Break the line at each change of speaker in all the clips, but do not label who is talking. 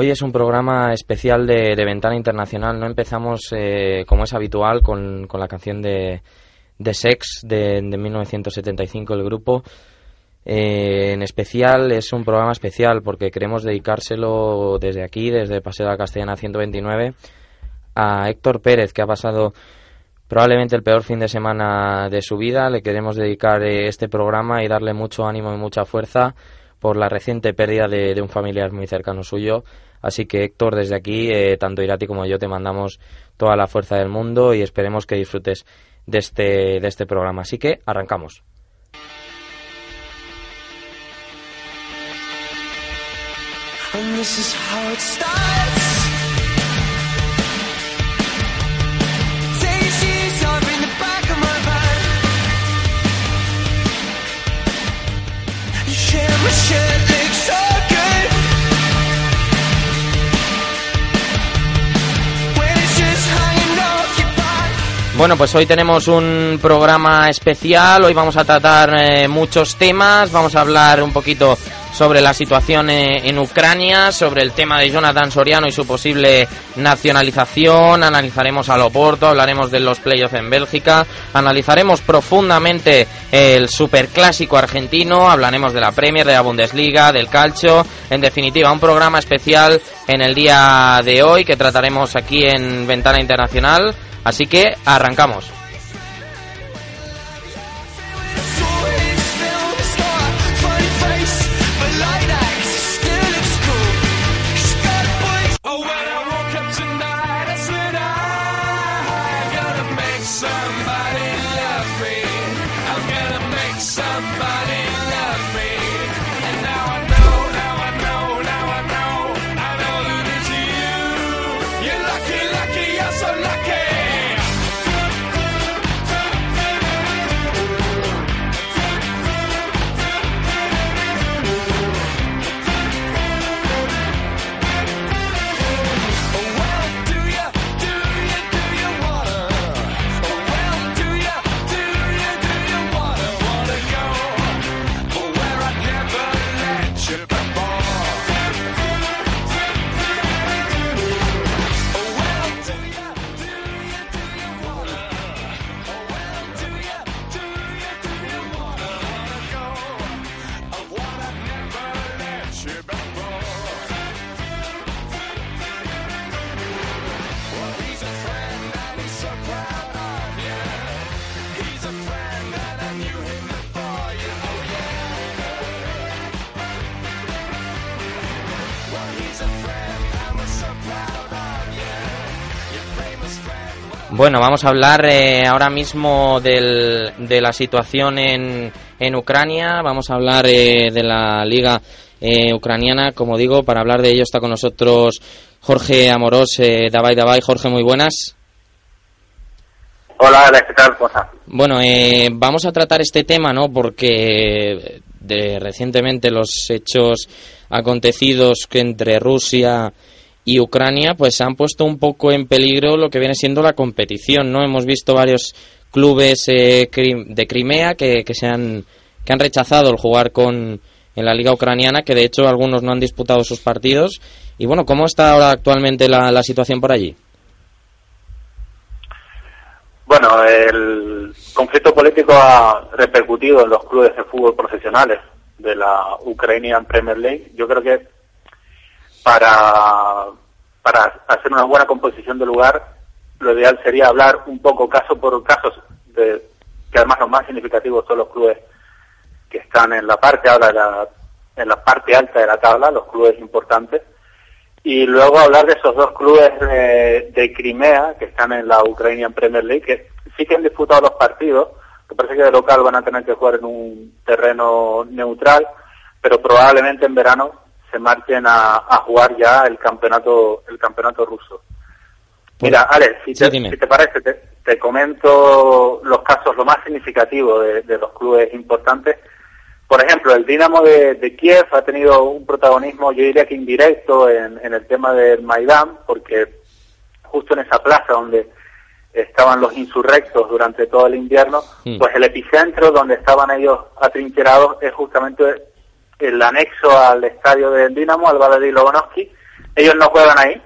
Hoy es un programa especial de, Ventana Internacional. No empezamos, eh, como es habitual, con, la canción de, de Sex de, 1975, el grupo. Eh, en especial es un programa especial porque queremos dedicárselo desde aquí, desde Paseo de la Castellana 129, a Héctor Pérez, que ha pasado probablemente el peor fin de semana de su vida. Le queremos dedicar eh, este programa y darle mucho ánimo y mucha fuerza por la reciente pérdida de, un familiar muy cercano suyo. Así que Héctor, desde aquí, eh, tanto Irati como yo te mandamos toda la fuerza del mundo y esperemos que disfrutes de este, de este programa. Así que arrancamos. Bueno, pues hoy tenemos un programa especial, hoy vamos a tratar eh, muchos temas, vamos a hablar un poquito sobre la situación eh, en Ucrania, sobre el tema de Jonathan Soriano y su posible nacionalización, analizaremos a Loporto, hablaremos de los playoffs en Bélgica, analizaremos profundamente el superclásico argentino, hablaremos de la Premier, de la Bundesliga, del calcio, en definitiva un programa especial en el día de hoy que trataremos aquí en Ventana Internacional. Así que arrancamos. Bueno, vamos a hablar eh, ahora mismo del, de la situación en, en Ucrania, vamos a hablar eh, de la liga eh, ucraniana, como digo, para hablar de ello está con nosotros Jorge Amorós, eh, Davai Davai. Jorge, muy buenas.
Hola, ¿qué tal?
Bueno, vamos a tratar este tema, ¿no? Porque de, recientemente los hechos acontecidos que entre Rusia y Ucrania pues se han puesto un poco en peligro lo que viene siendo la competición, ¿no? Hemos visto varios clubes eh, de Crimea que, que, se han, que han rechazado el jugar con en la liga ucraniana, que de hecho algunos no han disputado sus partidos. Y bueno, ¿cómo está ahora actualmente la, la situación por allí?
Bueno, el conflicto político ha repercutido en los clubes de fútbol profesionales de la Ukrainian Premier League. Yo creo que para, para hacer una buena composición del lugar, lo ideal sería hablar un poco caso por caso, de, que además los más significativos son los clubes que están en la parte ahora la, parte alta de la tabla, los clubes importantes, y luego hablar de esos dos clubes de, de Crimea que están en la Ukrainian Premier League, que sí que han disputado los partidos, que parece que de local van a tener que jugar en un terreno neutral, pero probablemente en verano se marchen a, jugar ya el campeonato el campeonato ruso. Mira, Alex, si, te, parece, te, comento los casos, lo más significativo de, los clubes importantes. Por ejemplo, el Dinamo de, Kiev ha tenido un protagonismo, yo diría que indirecto, en, el tema del Maidán, porque justo en esa plaza donde estaban los insurrectos durante todo el invierno, pues el epicentro donde estaban ellos atrincherados es justamente el anexo al estadio del Dinamo, al Valery Lobanovsky, Ellos no juegan ahí,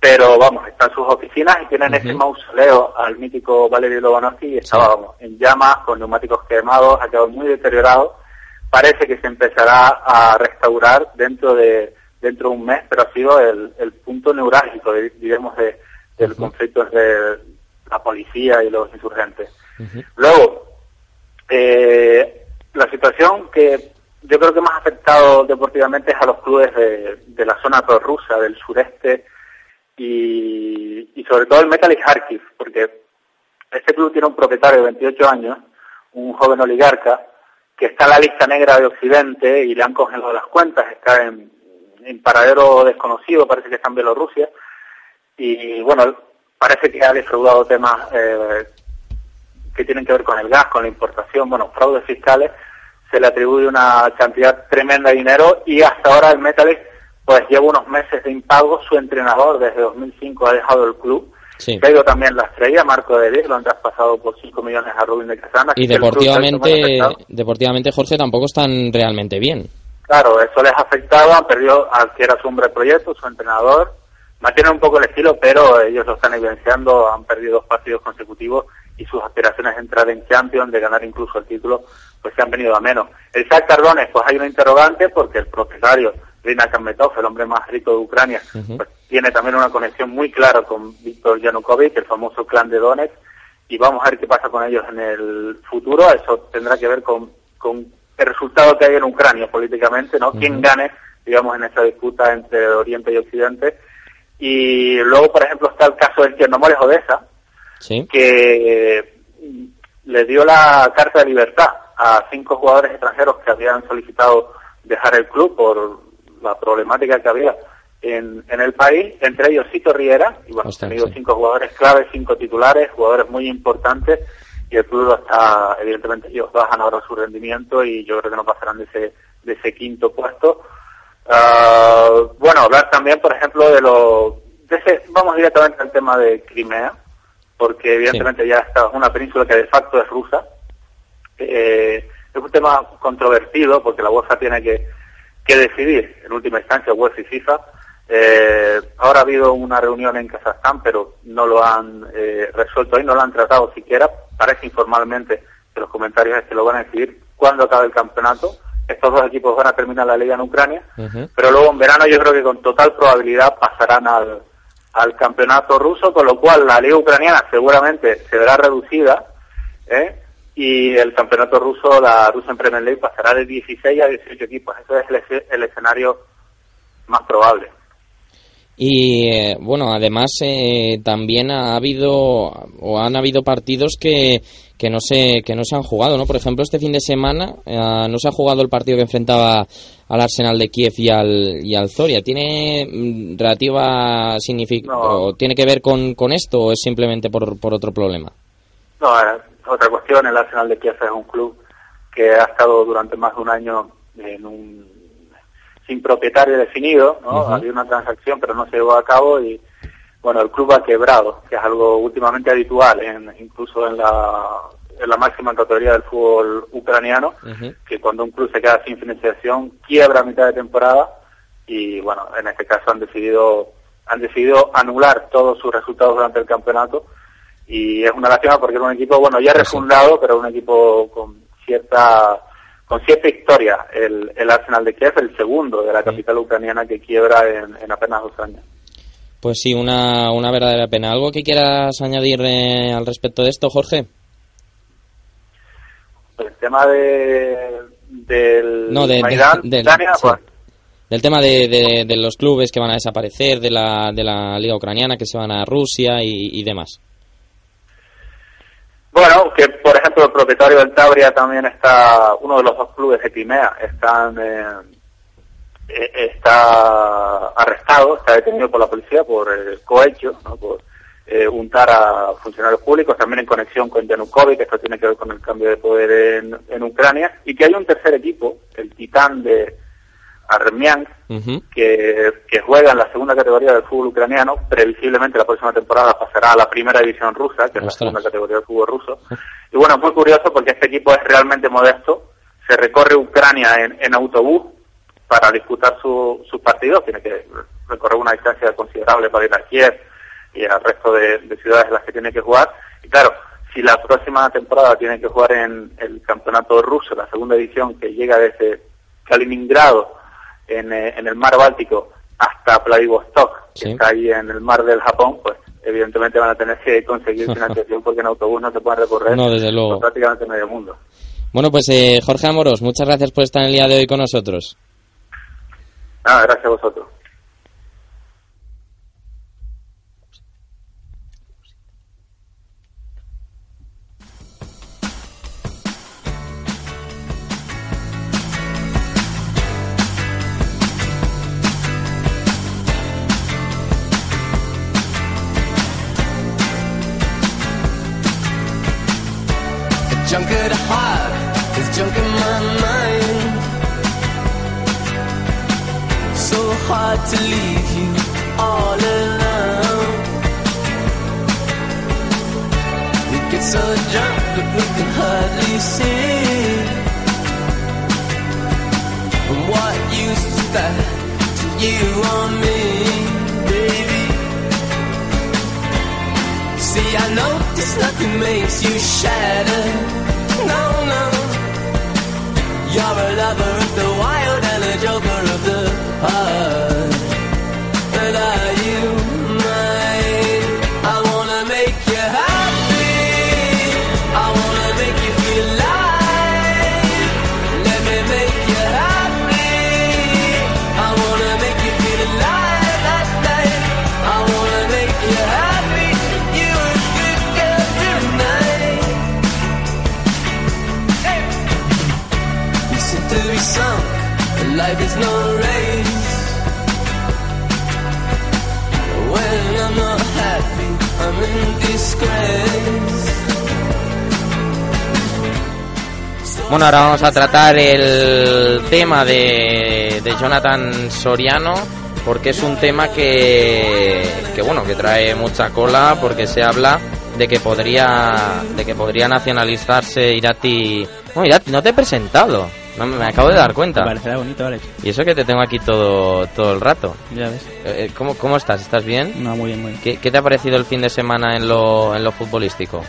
pero vamos, están sus oficinas y tienen ese mausoleo al mítico Valerio Lobanovsky y estaba vamos, en llamas, con neumáticos quemados, ha quedado muy deteriorado. Parece que se empezará a restaurar dentro de dentro de un mes, pero ha sido el, el punto neurálgico, digamos, de, del conflicto entre la policía y los insurgentes. Luego, eh, la situación que yo creo que más afectado deportivamente es a los clubes de, de la zona prorrusa, del sureste, y, sobre todo el Metal Kharkiv, porque este club tiene un propietario de 28 años, un joven oligarca, que está en la lista negra de Occidente y le han congelado las cuentas, está en, en paradero desconocido, parece que está en Bielorrusia, y bueno, parece que ha defraudado temas eh, que tienen que ver con el gas, con la importación, bueno, fraudes fiscales, se le atribuye una cantidad tremenda de dinero y hasta ahora el Metalist pues lleva unos meses de impago, su entrenador desde 2005 ha dejado el club, sí. ha ido también la estrella, Marco de lo han traspasado por 5 millones a Rubin de Casana.
Y deportivamente, deportivamente, Jorge, tampoco están realmente bien.
Claro, eso les ha afectado, han perdido al que era su hombre de proyecto, su entrenador, mantienen un poco el estilo, pero ellos lo están evidenciando, han perdido dos partidos consecutivos y sus aspiraciones de entrar en Champions, de ganar incluso el título, pues se han venido a menos. El Shakhtar Tardones, pues hay un interrogante porque el propietario, Rina Kametov, el hombre más rico de Ucrania, pues tiene también una conexión muy clara con Víctor Yanukovych, el famoso clan de Donetsk, y vamos a ver qué pasa con ellos en el futuro. Eso tendrá que ver con, con el resultado que hay en Ucrania políticamente, ¿no? Quién gane, digamos, en esta disputa entre Oriente y Occidente. Y luego, por ejemplo, está el caso del Chernomores Odessa, que le dio la carta de libertad a cinco jugadores extranjeros que habían solicitado dejar el club por la problemática que había en, en el país, entre ellos Cito Riera, y bueno, han tenido cinco jugadores claves, cinco titulares, jugadores muy importantes, y el club está, evidentemente, ellos bajan ahora su rendimiento y yo creo que no pasarán de ese, de ese quinto puesto. Uh, bueno, hablar también, por ejemplo, de lo... De ese, vamos directamente al tema de Crimea, porque evidentemente ya está una península que de facto es rusa. Eh, es un tema controvertido porque la UEFA tiene que, que decidir, en última instancia, UEFA y FIFA. Eh, ahora ha habido una reunión en Kazajstán, pero no lo han eh, resuelto y no lo han tratado siquiera parece informalmente que los comentarios es que lo van a decidir cuando acabe el campeonato. Estos dos equipos van a terminar la liga en Ucrania, pero luego en verano yo creo que con total probabilidad pasarán al, al campeonato ruso, con lo cual la liga ucraniana seguramente se verá reducida, ¿eh? y el campeonato ruso, la Russian Premier League, pasará de 16 a 18 equipos. Eso es el, el escenario más probable.
Y eh, bueno, además eh, también ha habido o han habido partidos que, que no se que no se han jugado, ¿no? Por ejemplo, este fin de semana eh, no se ha jugado el partido que enfrentaba al Arsenal de Kiev y al y al Zoria. ¿Tiene mm, relativa significación o tiene que ver con, con esto o es simplemente por, por otro problema?
No, otra cuestión. El Arsenal de Kiev es un club que ha estado durante más de un año en un sin propietario definido, ¿no? Había una transacción pero no se llevó a cabo y bueno, el club ha quebrado, que es algo últimamente habitual, en, incluso en la, la máxima categoría del fútbol ucraniano, que cuando un club se queda sin financiación, quiebra a mitad de temporada y bueno, en este caso han decidido han decidido anular todos sus resultados durante el campeonato y es una lástima porque era un equipo, bueno, ya refundado, pero un equipo con cierta con cierta historia el, el Arsenal de Kiev, el segundo de la capital ucraniana que quiebra en, apenas dos años.
Pues sí, una, una verdadera pena. ¿Algo que quieras añadir eh, al respecto de esto, Jorge?
El tema de, del
no, de, del, pues. del tema de, de, los clubes que van a desaparecer, de la, de la liga ucraniana que se van a Rusia y, y demás.
Bueno, que por ejemplo el propietario del Tabria también está, uno de los dos clubes de Crimea, están, eh, eh, está arrestado, está detenido por la policía por el cohecho, ¿no? por eh, untar a funcionarios públicos, también en conexión con Yanukovych, esto tiene que ver con el cambio de poder en, en Ucrania, y que hay un tercer equipo, el Titán de, Armian, que, que, juega en la segunda categoría del fútbol ucraniano. Previsiblemente la próxima temporada pasará a la primera división rusa, que es la segunda categoría del fútbol ruso. Y bueno, es muy curioso porque este equipo es realmente modesto. Se recorre Ucrania en, en autobús para disputar sus su partidos. Tiene que recorrer
distancia considerable para ir a Kiev y al resto de, ciudades en las que tiene que jugar. Y claro, si la próxima temporada tiene que jugar en el campeonato ruso, la segunda edición que llega desde Kaliningrado en, eh, en el mar Báltico hasta Vladivostok, que está ahí en el mar del Japón, pues evidentemente van a tener que conseguir financiación porque en autobús no se puede recorrer
no, desde luego.
prácticamente medio mundo.
Bueno, pues eh, Jorge Amoros, muchas gracias por estar en el día de hoy con nosotros.
Nada, gracias a vosotros. To leave you all alone. We get so drunk that we can hardly see. And what use is that to you or me, baby? See, I know this nothing makes you shatter. No, no. You're a lover Bueno, ahora vamos a tratar el tema de, de Jonathan Soriano porque es un tema que, que bueno que trae mucha cola porque se habla de que podría de que podría nacionalizarse Irati. No, Irati, no te he presentado. No, me acabo de dar cuenta.
Bonito, Alex.
Y eso que te tengo aquí todo, todo el rato.
Ya ves.
Eh, eh, ¿cómo, ¿Cómo estás? ¿Estás bien?
No, muy bien, muy bien.
¿Qué, ¿Qué, te ha parecido el fin de semana en lo, en lo futbolístico?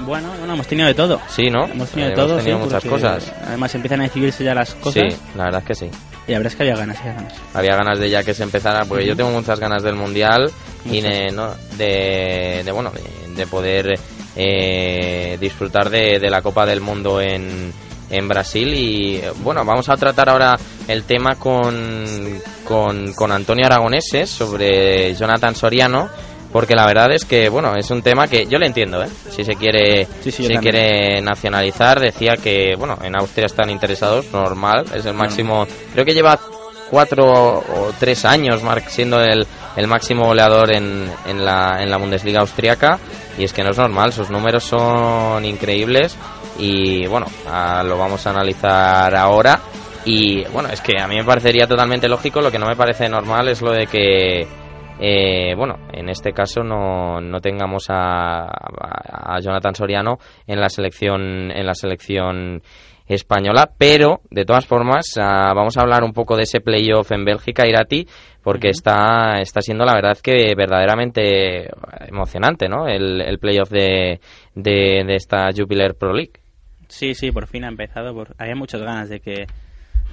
Bueno, bueno, hemos tenido de todo.
Sí, ¿no?
Hemos tenido de todo.
Hemos tenido muchas cosas.
Además empiezan a decidirse ya las cosas.
Sí, la verdad es que sí.
Y la verdad es que había ganas, había ganas.
Había ganas de ya que se empezara, porque yo tengo muchas ganas del Mundial y de, ¿no? de, de, bueno, de, de poder eh, disfrutar de, de la Copa del Mundo en, en Brasil y bueno, vamos a tratar ahora el tema con, con, con Antonio Aragoneses sobre Jonathan Soriano porque la verdad es que bueno es un tema que yo le entiendo ¿eh? si se quiere
sí, sí,
si quiere nacionalizar decía que bueno en Austria están interesados normal es el máximo creo que lleva cuatro o tres años siendo el, el máximo goleador en, en, la, en la Bundesliga austriaca y es que no es normal sus números son increíbles y bueno lo vamos a analizar ahora y bueno es que a mí me parecería totalmente lógico lo que no me parece normal es lo de que eh, bueno, en este caso no, no tengamos a, a, Jonathan Soriano en la selección en la selección española, pero de todas formas uh, vamos a hablar un poco de ese playoff en Bélgica, Irati, porque uh -huh. está, está siendo la verdad que verdaderamente emocionante, ¿no? El, el playoff de, de, de, esta Jupiler Pro League.
Sí, sí, por fin ha empezado. Por... Había muchas ganas de que,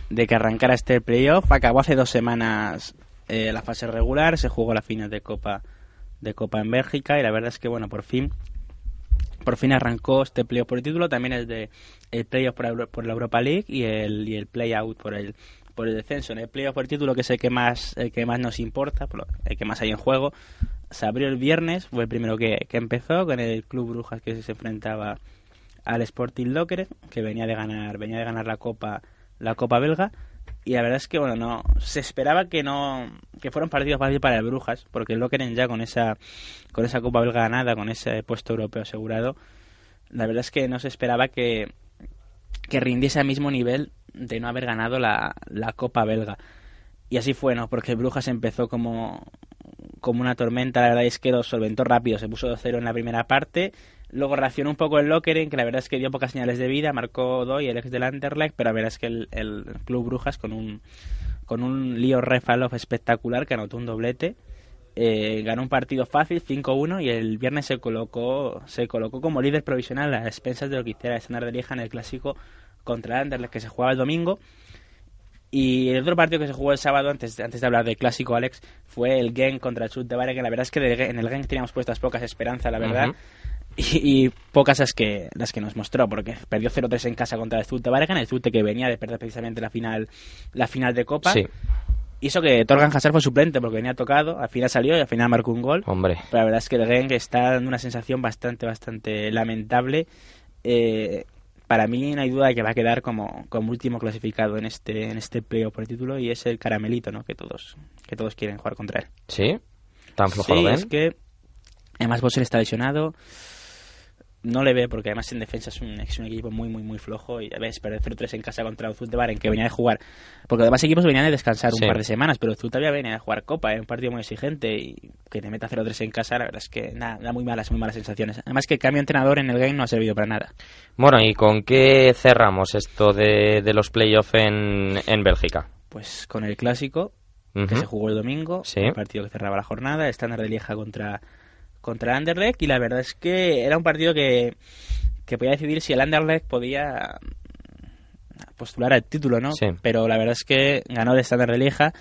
de que arrancara este playoff. Acabó hace dos semanas eh, la fase regular, se jugó la final de Copa de Copa en Bélgica y la verdad es que bueno, por fin por fin arrancó este playoff por el título, también es de el playoff por, la Europa League y el y el playout por el por el descenso. En el playoff por el título, que es el que más el que más nos importa, el que más hay en juego, se abrió el viernes, fue el primero que, que empezó con el Club Brujas que se enfrentaba al Sporting Lokeren, que venía de ganar venía de ganar la Copa la Copa belga y la verdad es que bueno no se esperaba que no que fuera un partido para el Brujas porque el Lokeren ya con esa con esa Copa belga ganada con ese puesto europeo asegurado. La verdad es que no se esperaba que que rindiese al mismo nivel de no haber ganado la, la Copa belga. Y así fue no porque el Brujas empezó como como una tormenta la verdad es que lo solventó rápido se puso 2-0 en la primera parte Luego reaccionó un poco el Lokeren, que la verdad es que dio pocas señales de vida, marcó Doy, el ex del Anderlecht, pero la verdad es que el, el Club Brujas con un con un Leo Refalov espectacular que anotó un doblete. Eh, ganó un partido fácil 5-1 y el viernes se colocó se colocó como líder provisional a expensas de lo que hiciera Standard de Lieja en el clásico contra Anderlecht que se jugaba el domingo y el otro partido que se jugó el sábado, antes, antes de hablar del clásico, Alex, fue el Gen contra el Sud de Bari, que la verdad es que en el Gen teníamos puestas pocas esperanzas, la verdad. Y, pocas las que, las que nos mostró, porque perdió 0-3 en casa contra el de Bari, el Sud que venía de perder precisamente la final, la final de Copa.
Sí.
Hizo que Torgan Hazard fue suplente porque venía tocado, al final salió y al final marcó un gol.
Hombre.
Pero la verdad es que el Gen está dando una sensación bastante, bastante lamentable. Eh, para mí no hay duda de que va a quedar como, como último clasificado en este en este playoff por el título y es el caramelito no que todos que todos quieren jugar contra él
sí tan flojo
sí,
lo ven
es que además Bosser está lesionado no le ve porque además en defensa es un, es un equipo muy muy muy flojo y ves perder 0-3 en casa contra el Zut de Baren que venía de jugar porque los demás equipos venían de descansar
Sí.
un par de semanas pero el Zut todavía venía de jugar Copa era un partido muy exigente y que te meta 0-3 en casa la verdad es que nada, da muy malas muy malas sensaciones además que el cambio de entrenador en el game no ha servido para nada
Bueno, ¿y con qué cerramos esto de, de los playoffs en, en Bélgica?
pues con el clásico que se jugó el domingo,
Sí.
el partido que cerraba la jornada, estándar de Lieja contra, contra Anderlecht, y la verdad es que era un partido que, que podía decidir si el Anderlecht podía postular al título, ¿no?
Sí.
Pero la verdad es que ganó el estándar de Lieja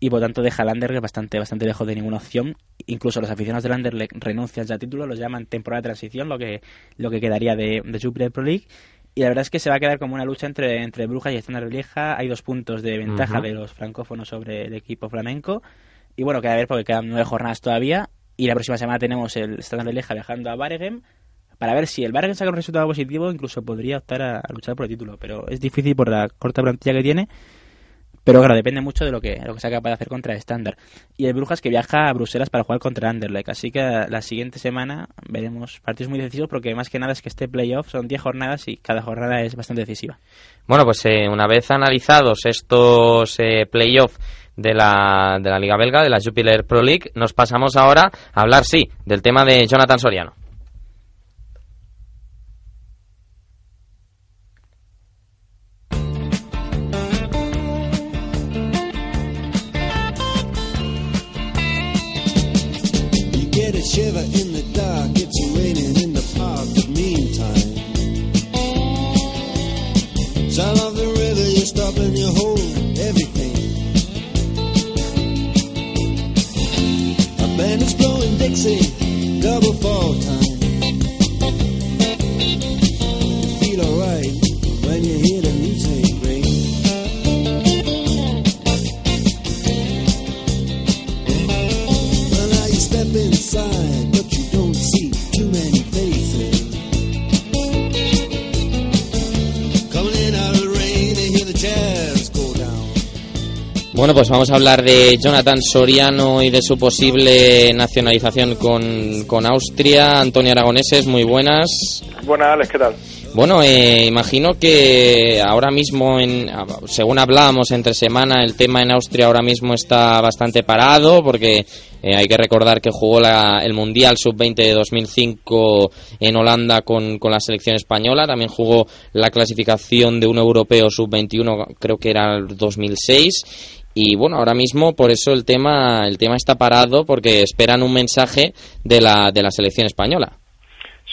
y por tanto deja al Anderlecht bastante, bastante lejos de ninguna opción. Incluso los aficionados del Anderlecht renuncian ya al título, los llaman temporada de transición, lo que, lo que quedaría de, de Jupiler Pro League. Y la verdad es que se va a quedar como una lucha entre, entre Brujas y Estándar de Lieja. Hay dos puntos de ventaja de los francófonos sobre el equipo flamenco. Y bueno, queda a ver porque quedan nueve jornadas todavía. Y la próxima semana tenemos el Estándar de Lieja viajando a Baregem para ver si el Baregem saca un resultado positivo, incluso podría optar a, luchar por el título. Pero es difícil por la corta plantilla que tiene. Pero claro, depende mucho de lo que, lo que sea capaz de hacer contra el estándar. Y el Brujas que viaja a Bruselas para jugar contra Anderlecht. Así que la siguiente semana veremos partidos muy decisivos porque más que nada es que este playoff son 10 jornadas y cada jornada es bastante decisiva.
Bueno, pues eh, una vez analizados estos eh, playoffs de la, de la Liga Belga, de la Jupiler Pro League, nos pasamos ahora a hablar, sí, del tema de Jonathan Soriano. Bueno, pues vamos a hablar de Jonathan Soriano y de su posible nacionalización con, con Austria. Antonio Aragoneses, muy buenas.
Buenas, Alex, ¿qué tal?
Bueno, eh, imagino que ahora mismo, en, según hablábamos entre semana, el tema en Austria ahora mismo está bastante parado porque eh, hay que recordar que jugó la- el Mundial Sub-20 de 2005 en Holanda con, con la selección española. También jugó la clasificación de un europeo Sub-21, creo que era el 2006. Y bueno, ahora mismo por eso el tema, el tema está parado porque esperan un mensaje de la, de la selección española.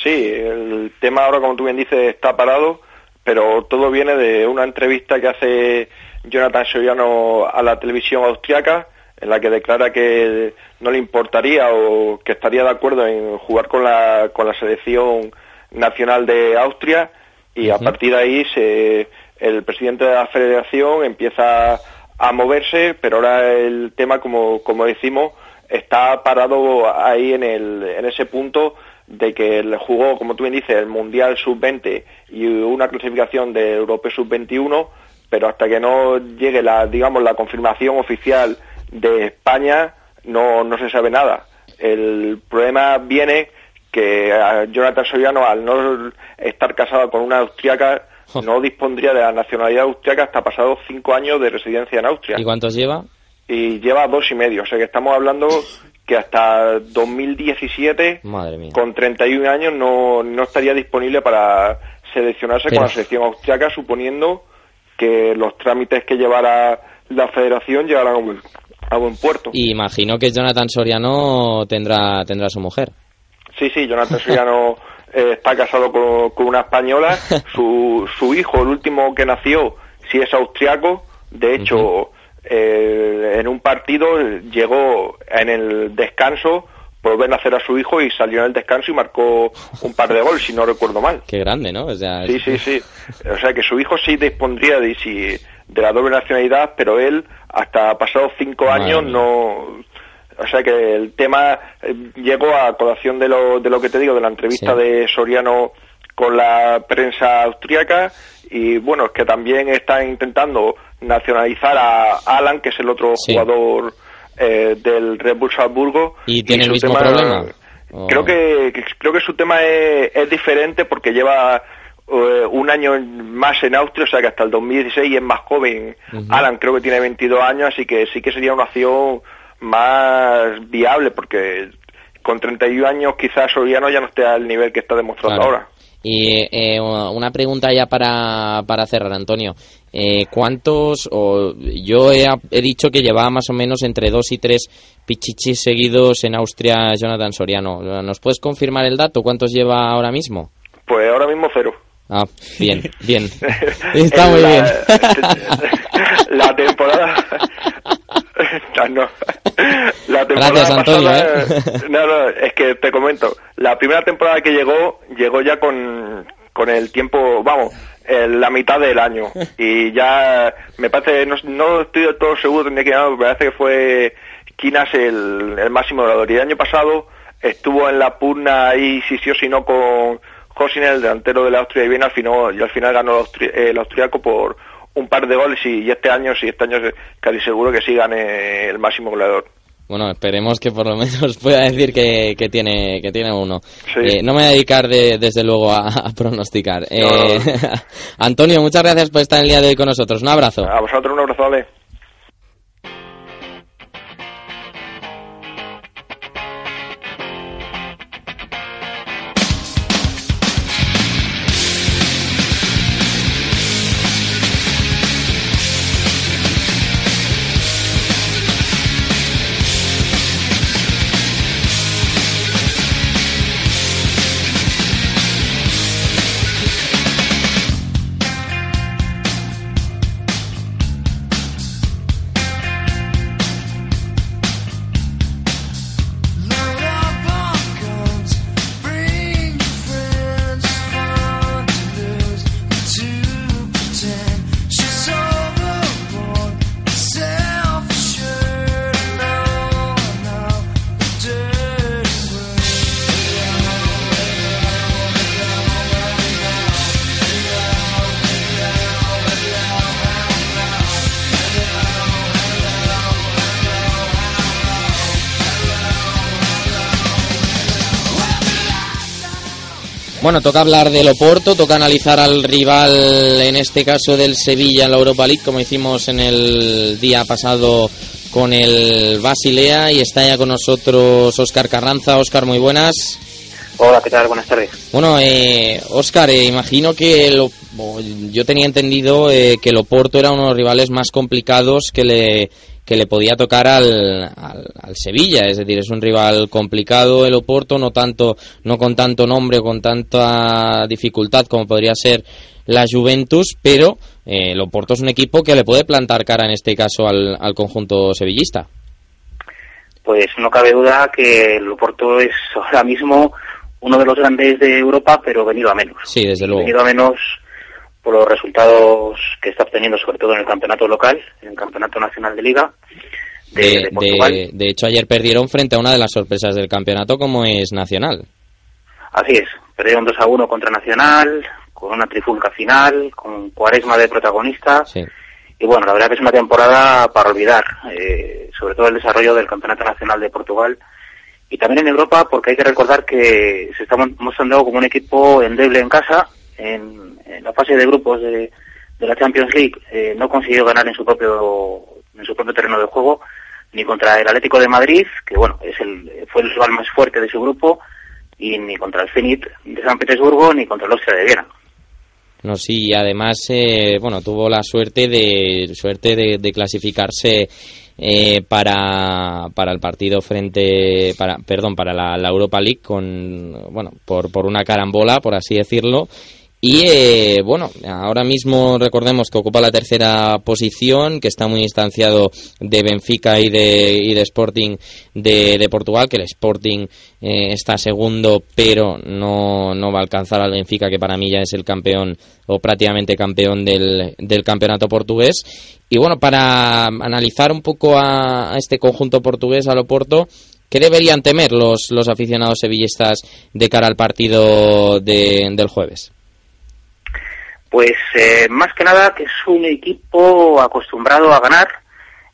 Sí, el tema ahora, como tú bien dices, está parado, pero todo viene de una entrevista que hace Jonathan Soriano a la televisión austriaca, en la que declara que no le importaría o que estaría de acuerdo en jugar con la, con la selección nacional de Austria y a partir de ahí se, el presidente de la federación empieza a moverse, pero ahora el tema, como, como decimos, está parado ahí en, el, en ese punto de que jugó, como tú bien dices, el Mundial Sub-20 y una clasificación de Europeo Sub-21, pero hasta que no llegue la, digamos, la confirmación oficial de España, no, no se sabe nada. El problema viene que Jonathan Soriano, al no estar casado con una austriaca. no dispondría de la nacionalidad austriaca hasta pasados cinco años de residencia en Austria
¿Y cuántos lleva?
y lleva dos y medio. O sea que estamos hablando que hasta 2017,
Madre mía.
con 31 años, no, no estaría disponible para seleccionarse
Pero-
con la selección austriaca, suponiendo que los trámites que llevara la federación llegarán a buen, a buen puerto.
Y imagino que Jonathan Soriano tendrá tendrá su mujer.
Sí, sí, Jonathan Soriano eh, está casado con, con una española. Su, su hijo, el último que nació, sí es austriaco. De hecho, eh, en un partido llegó en el descanso por ver nacer a su hijo y salió en el descanso y marcó un par de goles, si no recuerdo mal.
Qué grande, ¿no? O sea,
Sí, sí, sí. O sea que su hijo sí dispondría de, si, de la doble nacionalidad, pero él, hasta pasados cinco
Madre
años, no. O sea que el tema eh, llegó a colación de lo, de lo que te digo, de la entrevista
Sí.
de Soriano con la prensa austríaca y bueno, es que también están intentando nacionalizar a Alan, que es el otro
Sí.
jugador eh, del Red Bull Salzburgo.
¿Y tiene el
su
mismo problema? ¿O-
Creo que, creo que su tema es, es diferente porque lleva eh, un año más en Austria, o sea que hasta el 2016 es más joven. Alan creo que tiene 22 años, así que sí que sería una opción más viable porque con 31 años quizás Soriano ya no esté al nivel que está demostrando
Claro.
ahora.
Y eh, una pregunta ya para, para cerrar, Antonio. Eh, ¿Cuántos, o yo he, he dicho que llevaba más o menos entre dos y tres pichichis seguidos en Austria Jonathan Soriano? ¿Nos puedes confirmar el dato? ¿Cuántos lleva ahora mismo?
Pues ahora mismo cero.
Ah, bien, bien. Está muy
la-
bien.
la temporada. No. La temporada
Gracias, Antonio,
pasada-
¿eh?
No, no, es que te comento. La primera temporada que llegó, llegó ya con, con el tiempo, vamos, en la mitad del año. Y ya, me parece, no, no estoy del todo seguro, tendría que me parece que fue Quinas el, el máximo goleador. Y el año pasado estuvo en la pugna ahí, si sí o si no, con Hosin, el delantero de la Austria y Viena, al final, y al final ganó el, austri- el austriaco por un par de goles y, y este año, sí, este año casi seguro que sí gane el máximo goleador.
Bueno, esperemos que por lo menos pueda decir que, que tiene que tiene uno.
Sí.
Eh, no me voy a dedicar de- desde luego a, a pronosticar. Eh, Antonio, muchas gracias por estar el día de hoy con nosotros. Un abrazo.
A vosotros un abrazo, vale.
Bueno, toca hablar del Oporto, toca analizar al rival, en este caso del Sevilla en la Europa League, como hicimos en el día pasado con el Basilea. Y está ya con nosotros Óscar Carranza. Óscar, muy buenas.
Hola, ¿qué tal? Buenas tardes.
Bueno, eh, Óscar, eh, imagino que lo- yo tenía entendido eh, que el Oporto era uno de los rivales más complicados que le, que le podía tocar al, al, al Sevilla. Es decir, es un rival complicado el Oporto, no tanto, no con tanto nombre o con tanta dificultad como podría ser la Juventus, pero eh, el Oporto es un equipo que le puede plantar cara en este caso al, al conjunto sevillista.
Pues no cabe duda que el Oporto es ahora mismo uno de los grandes de Europa, pero venido a menos.
Sí, desde luego.
Venido a menos por los resultados que está obteniendo, sobre todo en el campeonato local, en el campeonato nacional de Liga de,
De,
de Portugal.
de- hecho, ayer perdieron frente a una de las sorpresas del campeonato como es Nacional.
Así es, perdieron 2 a 1 contra Nacional, con una trifulca final, con Cuaresma de protagonista.
Sí.
Y bueno, la verdad que es una temporada para olvidar, eh, sobre todo el desarrollo del Campeonato Nacional de Portugal y también en Europa, porque hay que recordar que se está mostrando como un equipo endeble en casa. En, en la fase de grupos de, de la Champions League eh, no consiguió ganar en su propio en su propio terreno de juego ni contra el Atlético de Madrid, que bueno es el fue el rival más fuerte de su grupo, y ni contra el Zenit de San Petersburgo ni contra el Austria de Viena.
No, sí, además, eh, bueno, tuvo la suerte de suerte de, clasificarse eh, para, para el partido frente, para, perdón, para la, la Europa League con, bueno, por, por una carambola, por así decirlo, y eh, bueno, ahora mismo recordemos que ocupa la tercera posición, que está muy distanciado de Benfica y de, Sporting de, Portugal, que el Sporting eh, está segundo, pero no, no va a alcanzar al Benfica, que para mí ya es el campeón o prácticamente campeón del, del campeonato portugués. Y bueno, para analizar un poco a, este conjunto portugués, a Loporto, ¿qué deberían temer los, los aficionados sevillistas de cara al partido de, del jueves?
Pues eh, más que nada que es un equipo acostumbrado a ganar,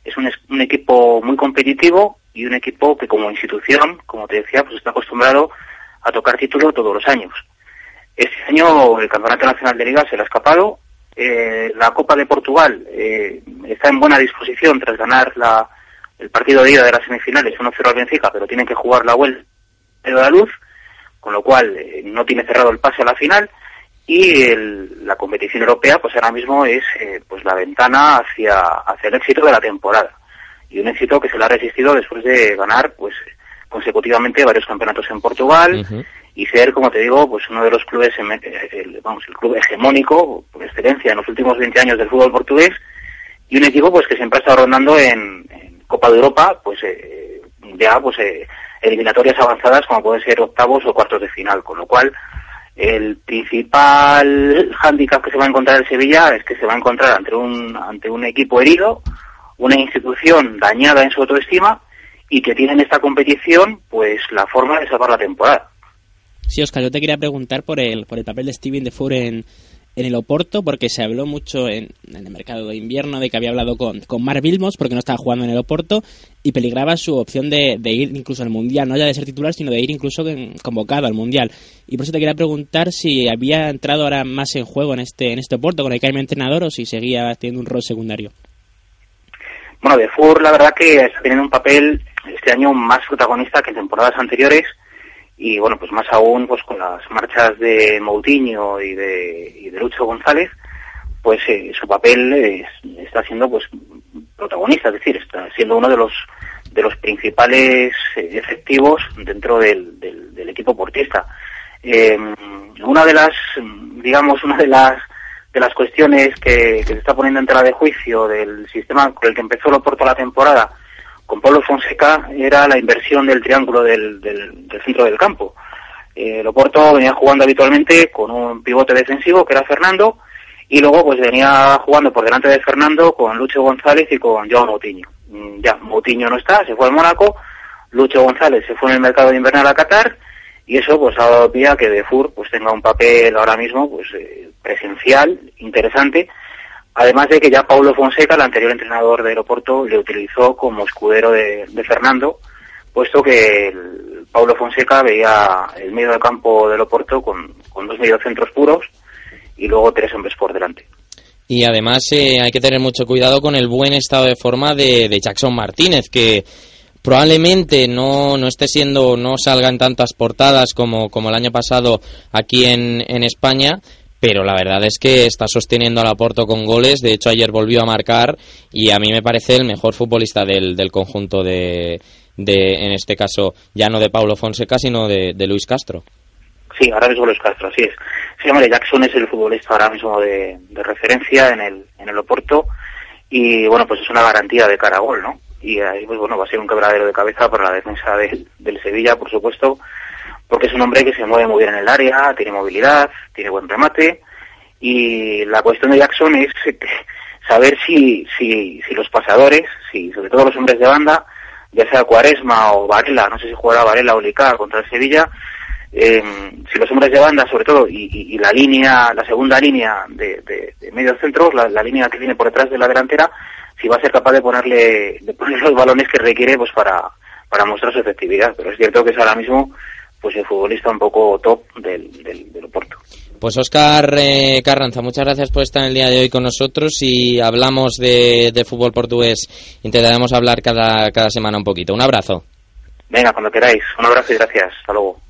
es un, equipo muy competitivo y un equipo que como institución, como te decía, pues está acostumbrado a tocar título todos los años. Este año el Campeonato Nacional de Liga se le ha escapado, eh, la Copa de Portugal eh, está en buena disposición tras ganar el partido de ida de las semifinales 1-0 al Benfica, pero tienen que jugar la vuelta de la luz, con lo cual no tiene cerrado el pase a la final y el, la competición europea pues ahora mismo es eh, pues la ventana hacia, hacia el éxito de la temporada. Y un éxito que se le ha resistido después de ganar pues consecutivamente varios campeonatos en Portugal y ser como te digo pues uno de los clubes el, vamos el club hegemónico por excelencia en los últimos 20 años del fútbol portugués y un equipo pues que siempre ha estado rondando en, Copa de Europa pues eh, ya pues eh, eliminatorias avanzadas como pueden ser octavos o cuartos de final con lo cual el principal hándicap que se va a encontrar en Sevilla es que se va a encontrar ante un, ante un equipo herido, una institución dañada en su autoestima y que tiene en esta competición pues la forma de salvar la temporada.
Sí, Oscar, yo te quería preguntar por el, por el papel de Steven Defour en, en el Oporto, porque se habló mucho en, el mercado de invierno de que había hablado con, con Mar Vilmos, porque no estaba jugando en el Oporto, y peligraba su opción de, ir incluso al Mundial, no ya de ser titular, sino de ir incluso convocado al Mundial. Y por eso te quería preguntar si había entrado ahora más en juego en este, en este Oporto con el Caime entrenador o si seguía teniendo un rol secundario.
Bueno, de Fur la verdad que está teniendo un papel este año más protagonista que en temporadas anteriores y bueno, pues más aún pues con las marchas de Moutinho y de, y de Lucho González, pues eh, su papel está siendo pues protagonista, es decir, está siendo uno de los de los principales eh, efectivos dentro del, del, equipo portista. Em, una de las, digamos, una de las de las cuestiones que, que se está poniendo en tela de juicio del sistema con el que empezó el Porto la temporada con Pablo Fonseca era la inversión del triángulo del, centro del campo. Eh, Loporto venía jugando habitualmente con un pivote defensivo que era Fernando y luego pues venía jugando por delante de Fernando con Lucho González y con Joao Moutinho. Mm, ya, Moutinho no está, se fue al Mónaco, Lucho González se fue en el mercado de invernal a Qatar y eso pues ha dado pie a que Defur pues tenga un papel ahora mismo pues eh, presencial, interesante Además de que ya Paulo Fonseca, el anterior entrenador de Aeropuerto, le utilizó como escudero de, Fernando, puesto que el, Paulo Fonseca veía el medio del campo de Aeropuerto con, con dos mediocentros puros y luego tres hombres por delante.
Y además eh, hay que tener mucho cuidado con el buen estado de forma de, Jackson Martínez, que probablemente no, no esté siendo, no salga en tantas portadas como, como el año pasado aquí en, en España, pero la verdad es que está sosteniendo al Aporto con goles. De hecho, ayer volvió a marcar y a mí me parece el mejor futbolista del, del conjunto de, de, en este caso, ya no de Paulo Fonseca, sino de, de Luis Castro.
Sí, ahora mismo Luis Castro, así es. Sí, hombre, Jackson es el futbolista ahora mismo de, de referencia en el, en el Oporto y, bueno, pues es una garantía de cara a gol, ¿no? Y ahí, pues bueno, va a ser un quebradero de cabeza para la defensa de, del Sevilla, por supuesto, porque es un hombre que se mueve muy bien en el área, tiene movilidad, tiene buen remate y la cuestión de Jackson es saber si, si, si los pasadores, si sobre todo los hombres de banda, ya sea Cuaresma o Varela, no sé si jugará Varela o Lica contra el Sevilla, eh, si los hombres de banda sobre todo y, la línea, la segunda línea de, de, medio centro, la, la, línea que viene por detrás de la delantera, si va a ser capaz de ponerle, de poner los balones que requiere pues para, para mostrar su efectividad. Pero es cierto que es ahora mismo pues el futbolista un poco top del, del, del Oporto.
Pues Oscar eh, Carranza, muchas gracias por estar el día de hoy con nosotros y hablamos de, de fútbol portugués. Intentaremos hablar cada, cada semana un poquito. Un abrazo.
Venga, cuando queráis. Un abrazo y gracias. Hasta luego.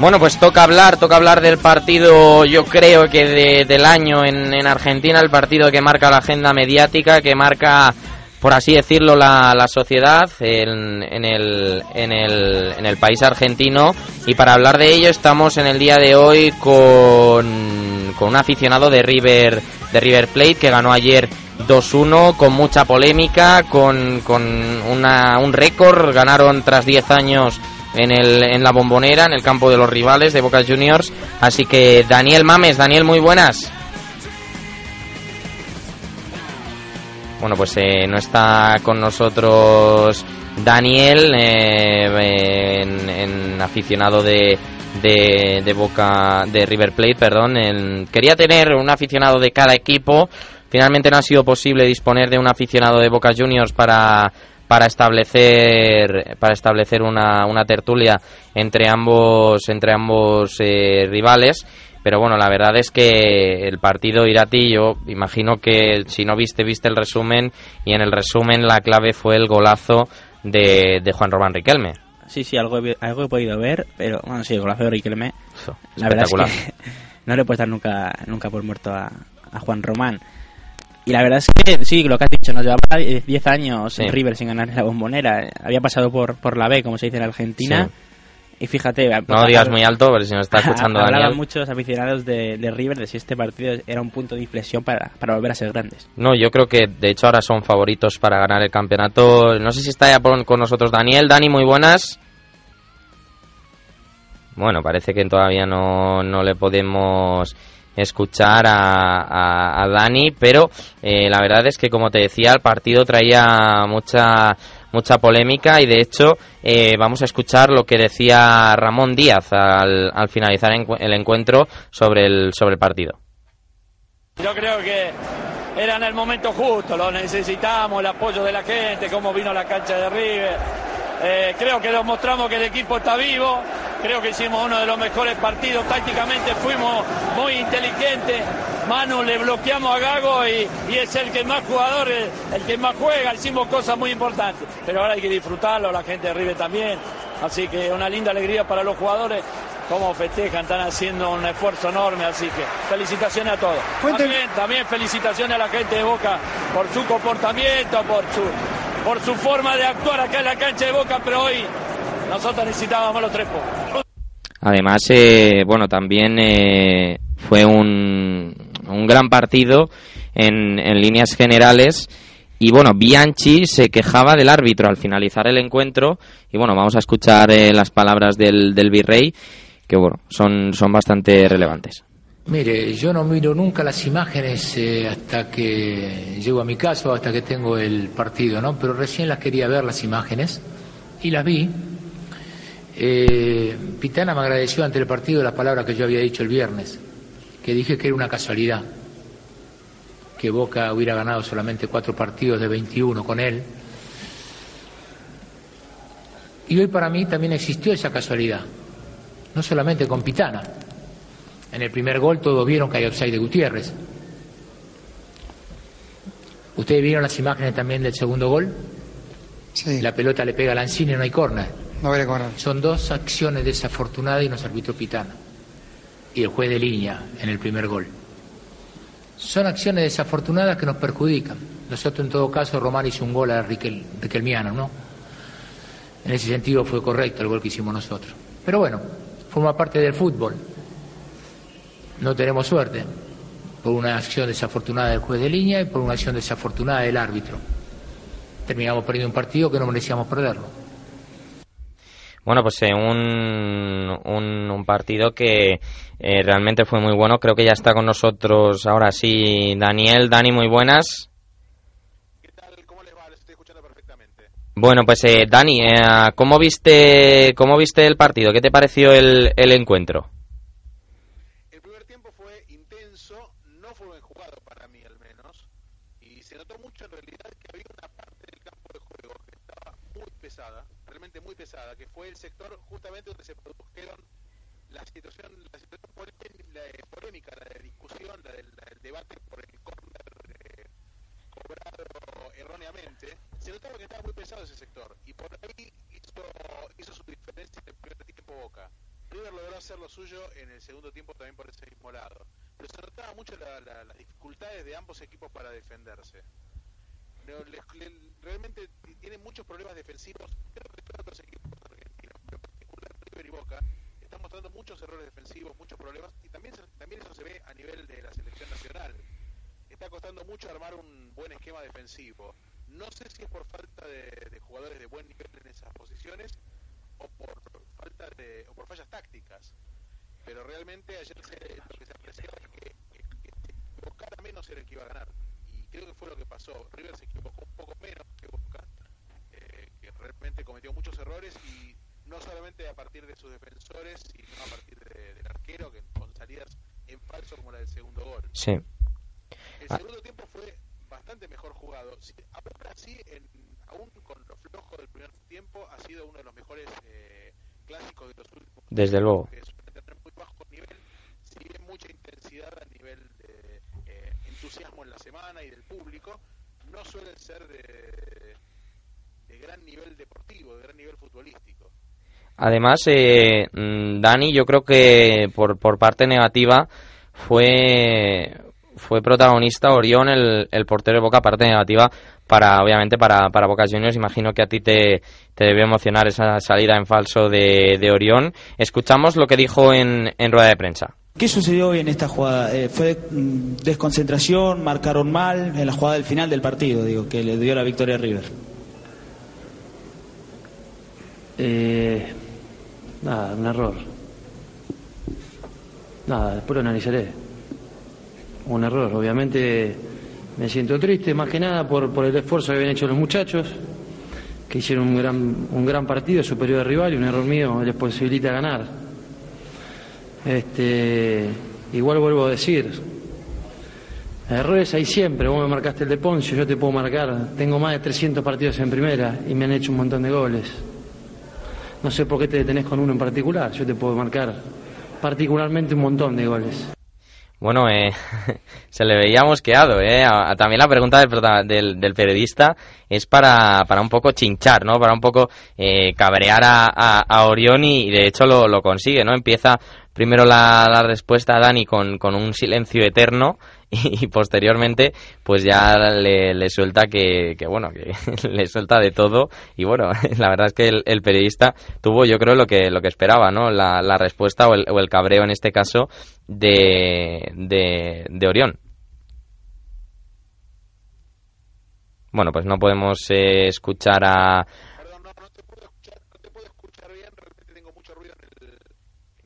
Bueno, pues toca hablar, toca hablar del partido, yo creo que de- del año en, en Argentina, el partido que marca la agenda mediática, que marca, por así decirlo, la, la sociedad en, en el, en, el, en el país argentino. Y para hablar de ello estamos en el día de hoy con, con un aficionado de River, de River Plate que ganó ayer 2-1 con mucha polémica, con, con una, un récord, ganaron tras 10 años en, el, en la bombonera, en el campo de los rivales de Boca Juniors. Así que Daniel Mames, Daniel, muy buenas. Bueno, pues eh, no está con nosotros Daniel, eh, en, aficionado de, de, de Boca, de River Plate, perdón. En- quería tener un aficionado de cada equipo. Finalmente no ha sido posible disponer de un aficionado de Boca Juniors para, para establecer para establecer una, una tertulia entre ambos entre ambos eh, rivales pero bueno la verdad es que el partido Irati yo imagino que si no viste viste el resumen y en el resumen la clave fue el golazo de, de Juan Román Riquelme
Sí, sí, algo he, algo he podido ver, pero bueno, sí, el golazo de Riquelme. La verdad es que no le puedes dar nunca, nunca por muerto a, a Juan Román. Y la verdad es que sí, lo que has dicho, nos llevaba 10 años
Sí.
River sin ganar la bombonera. Había pasado por, por la B, como se dice en Argentina.
Sí.
Y fíjate,
no digas muy alto pero si nos está escuchando
hablaban muchos aficionados de, de River de si este partido era un punto de inflexión para, para volver a ser grandes.
No, yo creo que de hecho ahora son favoritos para ganar el campeonato. No sé si está ya con nosotros Daniel. Dani, muy buenas. Bueno, parece que todavía no, no le podemos escuchar a, a- Dani, pero eh, la verdad es que como te decía, el partido traía mucha mucha polémica y de hecho eh, vamos a escuchar lo que decía Ramón Díaz al, al finalizar el encuentro sobre el sobre el partido.
Yo creo que era en el momento justo, lo necesitamos, el apoyo de la gente, cómo vino la cancha de River. Eh, creo que demostramos que el equipo está vivo, creo que hicimos uno de los mejores partidos, tácticamente fuimos muy inteligentes, Manu le bloqueamos a Gago y, y es el que más jugadores, el que más juega, hicimos cosas muy importantes, pero ahora hay que disfrutarlo, la gente de River también, así que una linda alegría para los jugadores, cómo festejan, están haciendo un esfuerzo enorme, así que felicitaciones a todos. También, también felicitaciones a la gente de Boca por su comportamiento, por su, por su forma de actuar acá en la cancha de Boca, pero hoy nosotros necesitábamos los tres puntos.
Además, eh, bueno, también eh, fue un, un gran partido en, en líneas generales. Y bueno, Bianchi se quejaba del árbitro al finalizar el encuentro. Y bueno, vamos a escuchar eh, las palabras del, del virrey, que bueno, son, son bastante relevantes.
Mire, yo no miro nunca las imágenes eh, hasta que llego a mi casa o hasta que tengo el partido, ¿no? Pero recién las quería ver las imágenes y las vi. Eh, Pitana me agradeció ante el partido las palabras que yo había dicho el viernes, que dije que era una casualidad, que Boca hubiera ganado solamente cuatro partidos de 21 con él. Y hoy para mí también existió esa casualidad, no solamente con Pitana. En el primer gol todos vieron que hay offside de Gutiérrez. ¿Ustedes vieron las imágenes también del segundo gol?
Sí,
La pelota le pega a Lanzini y no hay córner.
no veré cómo
Son dos acciones desafortunadas y nos arbitró Pitana. Y el juez de línea en el primer gol. Son acciones desafortunadas que nos perjudican. Nosotros en todo caso Román hizo un gol a Riquel, Riquelmiano, ¿no? En ese sentido fue correcto el gol que hicimos nosotros. Pero bueno, forma parte del fútbol. No tenemos suerte por una acción desafortunada del juez de línea y por una acción desafortunada del árbitro. Terminamos perdiendo un partido que no merecíamos perderlo.
Bueno, pues eh, un, un, un partido que eh, realmente fue muy bueno. Creo que ya está con nosotros ahora sí Daniel. Dani, muy buenas.
¿Qué tal? ¿Cómo les va? Les estoy escuchando perfectamente.
Bueno, pues eh, Dani, eh, ¿cómo viste cómo viste el partido? ¿Qué te pareció el, el encuentro?
El primer tiempo fue intenso, no fue bien jugado para mí al menos, y se notó mucho en realidad que había una parte del campo de juego que estaba muy pesada, realmente muy pesada, que fue el sector justamente donde se produjeron la situación, la situación eh, polémica, la de discusión, la del, debate por el córner eh, cobrado erróneamente. Se notaba que estaba muy pesado ese sector, y por ahí hizo, hizo su diferencia en el primer tiempo Boca. River logró hacer lo suyo en el segundo tiempo también por ese mismo lado. Pero se notaba mucho la, la, las dificultades de ambos equipos para defenderse. Realmente tienen muchos problemas defensivos. Creo que todos los equipos argentinos, en particular River y Boca, están mostrando muchos errores defensivos, muchos problemas. Y también, eso se ve a nivel de la selección nacional. Está costando mucho armar un buen esquema defensivo. No sé si es por falta de, jugadores de buen nivel en esas posiciones o por falta de o por fallas tácticas pero realmente ayer se, lo que se apreciaba era que, que, que equivocara menos era el que iba a ganar y creo que fue lo que pasó River se equivocó un poco menos que cometió muchos errores y no solamente a partir de sus defensores sino a partir de, del arquero que con salidas en falso como la del segundo gol.
Sí.
El segundo tiempo fue bastante mejor jugado. Sí, ahora sí en, aún con lo flojo del primer tiempo ha sido uno de los mejores eh, clásicos de los últimos
desde luego.
que suele tener muy bajo nivel. Si bien mucha intensidad a nivel de eh, entusiasmo en la semana y del público. No suelen ser de gran nivel deportivo de gran nivel futbolístico
Además, eh, Dani, yo creo que por, por parte negativa fue fue protagonista Orión, el, el portero de Boca, parte negativa para obviamente para, para Boca Juniors. Imagino que a ti te, te debió emocionar esa salida en falso de, de Orión. Escuchamos lo que dijo en, en rueda de prensa.
¿Qué sucedió hoy en esta jugada? Eh, ¿Fue mm, desconcentración? ¿Marcaron mal en la jugada del final del partido, digo, que le dio la victoria a River?
Eh, nada, un error. Nada, después lo analizaré. Un error, obviamente me siento triste, más que nada por, por el esfuerzo que habían hecho los muchachos, que hicieron un gran, un gran partido superior al rival y un error mío les posibilita ganar. Este, igual vuelvo a decir, errores hay siempre, vos me marcaste el de Poncio, yo te puedo marcar, tengo más de 300 partidos en primera y me han hecho un montón de goles. No sé por qué te detenés con uno en particular, yo te puedo marcar particularmente un montón de goles.
Bueno, eh, se le veía mosqueado, ¿eh? También la pregunta del, del, del, periodista es para, para un poco chinchar, ¿no? Para un poco eh, cabrear a, a, Orión y, y, de hecho lo, lo, consigue, ¿no? Empieza primero la, la respuesta a Dani con, con un silencio eterno y, posteriormente pues ya le, suelta que, que, bueno que le suelta de todo. Y bueno la verdad es que el, periodista tuvo yo creo lo que lo que esperaba no la, respuesta o el, o el, cabreo en este caso de, de, de Orión. Bueno pues no podemos eh, escuchar a
Perdón, no, no, te puedo escuchar, no te puedo escuchar bien, realmente tengo mucho ruido en el,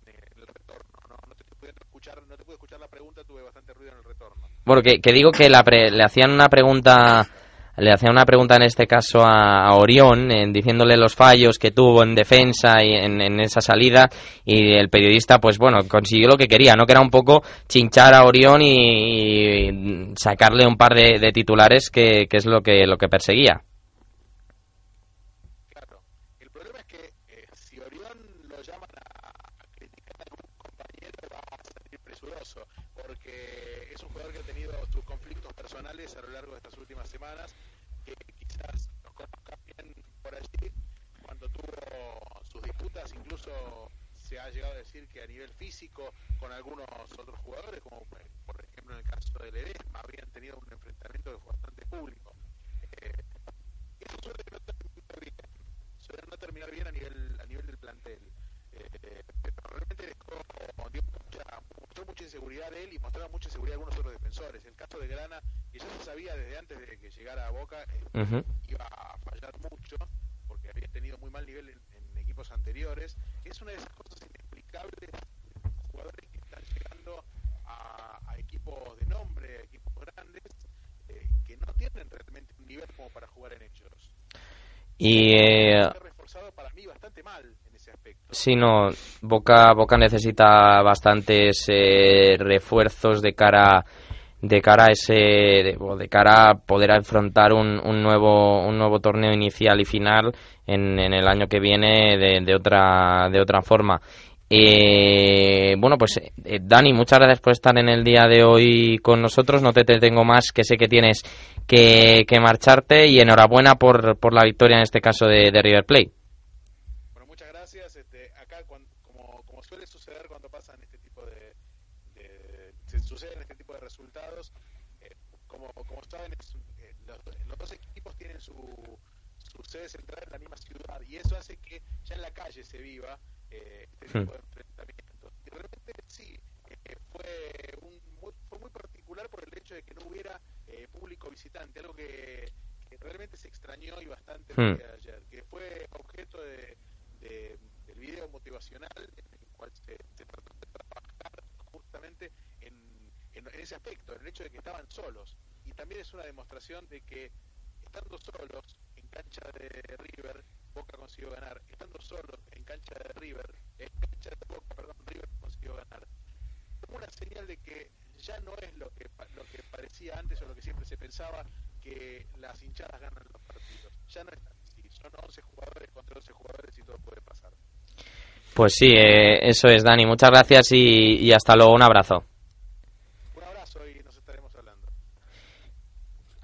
en el retorno, no, no te estoy pudiendo escuchar, no te puedo escuchar la pregunta, tuve bastante ruido en el retorno.
Bueno, que, que digo que la pre, le hacían una pregunta le hacían una pregunta en este caso a, Orión, en, diciéndole los fallos que tuvo en defensa y en, esa salida, y el periodista, pues bueno, consiguió lo que quería, ¿no? Que era un poco chinchar a Orión y, sacarle un par de, de titulares que, que, es lo que, lo que perseguía.
Claro, el problema es que eh, si Orión lo llaman a, a criticar a algún compañero va a salir presuroso, porque es un jugador que ha tenido sus conflictos personales a lo largo de estas últimas semanas que quizás los conozca bien por allí, cuando tuvo sus disputas, incluso se ha llegado a decir que a nivel físico con algunos otros jugadores, como por ejemplo en el caso de Ledesma, habían tenido un enfrentamiento bastante público. Eh, eso suele no terminar bien, suele no terminar bien a nivel, a nivel del plantel. Eh, pero realmente dejó, dio mucha, mostró mucha inseguridad de él y mostraba mucha inseguridad de algunos otros defensores. El caso de Grana, que ya se sabía desde antes de que llegara a Boca, eh, uh -huh. iba a fallar mucho, porque había tenido muy mal nivel en, en, equipos anteriores. Es una de esas cosas inexplicables, jugadores que están llegando a, a equipos de nombre, a equipos grandes, eh, que no tienen realmente un nivel como para jugar en ellos.
Y eh,
reforzado para mí bastante mal en ese aspecto.
Sí, no, Boca, Boca necesita bastantes eh, refuerzos de cara de cara a ese de, de, cara a poder afrontar un, un, nuevo un nuevo torneo inicial y final en, en el año que viene de, de otra de otra forma eh, bueno, pues eh, Dani, muchas gracias por estar en el día de hoy con nosotros. No te tengo más, que sé que tienes que, que marcharte y enhorabuena por, por la victoria en este caso de, de River Plate.
Bueno, muchas gracias. Este, acá, cuando, como, como suele suceder cuando pasan este tipo de, de se suceden este tipo de resultados, eh, como, como saben, es, eh, los, los dos equipos tienen su, su sede central en la misma ciudad y eso hace que ya en la calle se viva de enfrentamientos. Y realmente sí, eh, fue, un, muy, fue muy particular por el hecho de que no hubiera eh, público visitante, algo que, que realmente se extrañó y bastante el día de ayer, que fue objeto de, de- del video motivacional en el cual se, se trató de trabajar justamente en, en, en ese aspecto, en el hecho de que estaban solos. Y también es una demostración de que estando solos en cancha de River, Boca consiguió ganar. Estando solos en cancha de River, en cancha de Boca, perdón, River consiguió ganar. Como una señal de que ya no es lo que lo que parecía antes o lo que siempre se pensaba que las hinchadas ganan los partidos. Ya no es así. Son 11 jugadores contra 11 jugadores y todo puede pasar.
Pues sí, eh, eso es, Dani. Muchas gracias y hasta luego. Un abrazo.
Un abrazo y nos estaremos hablando.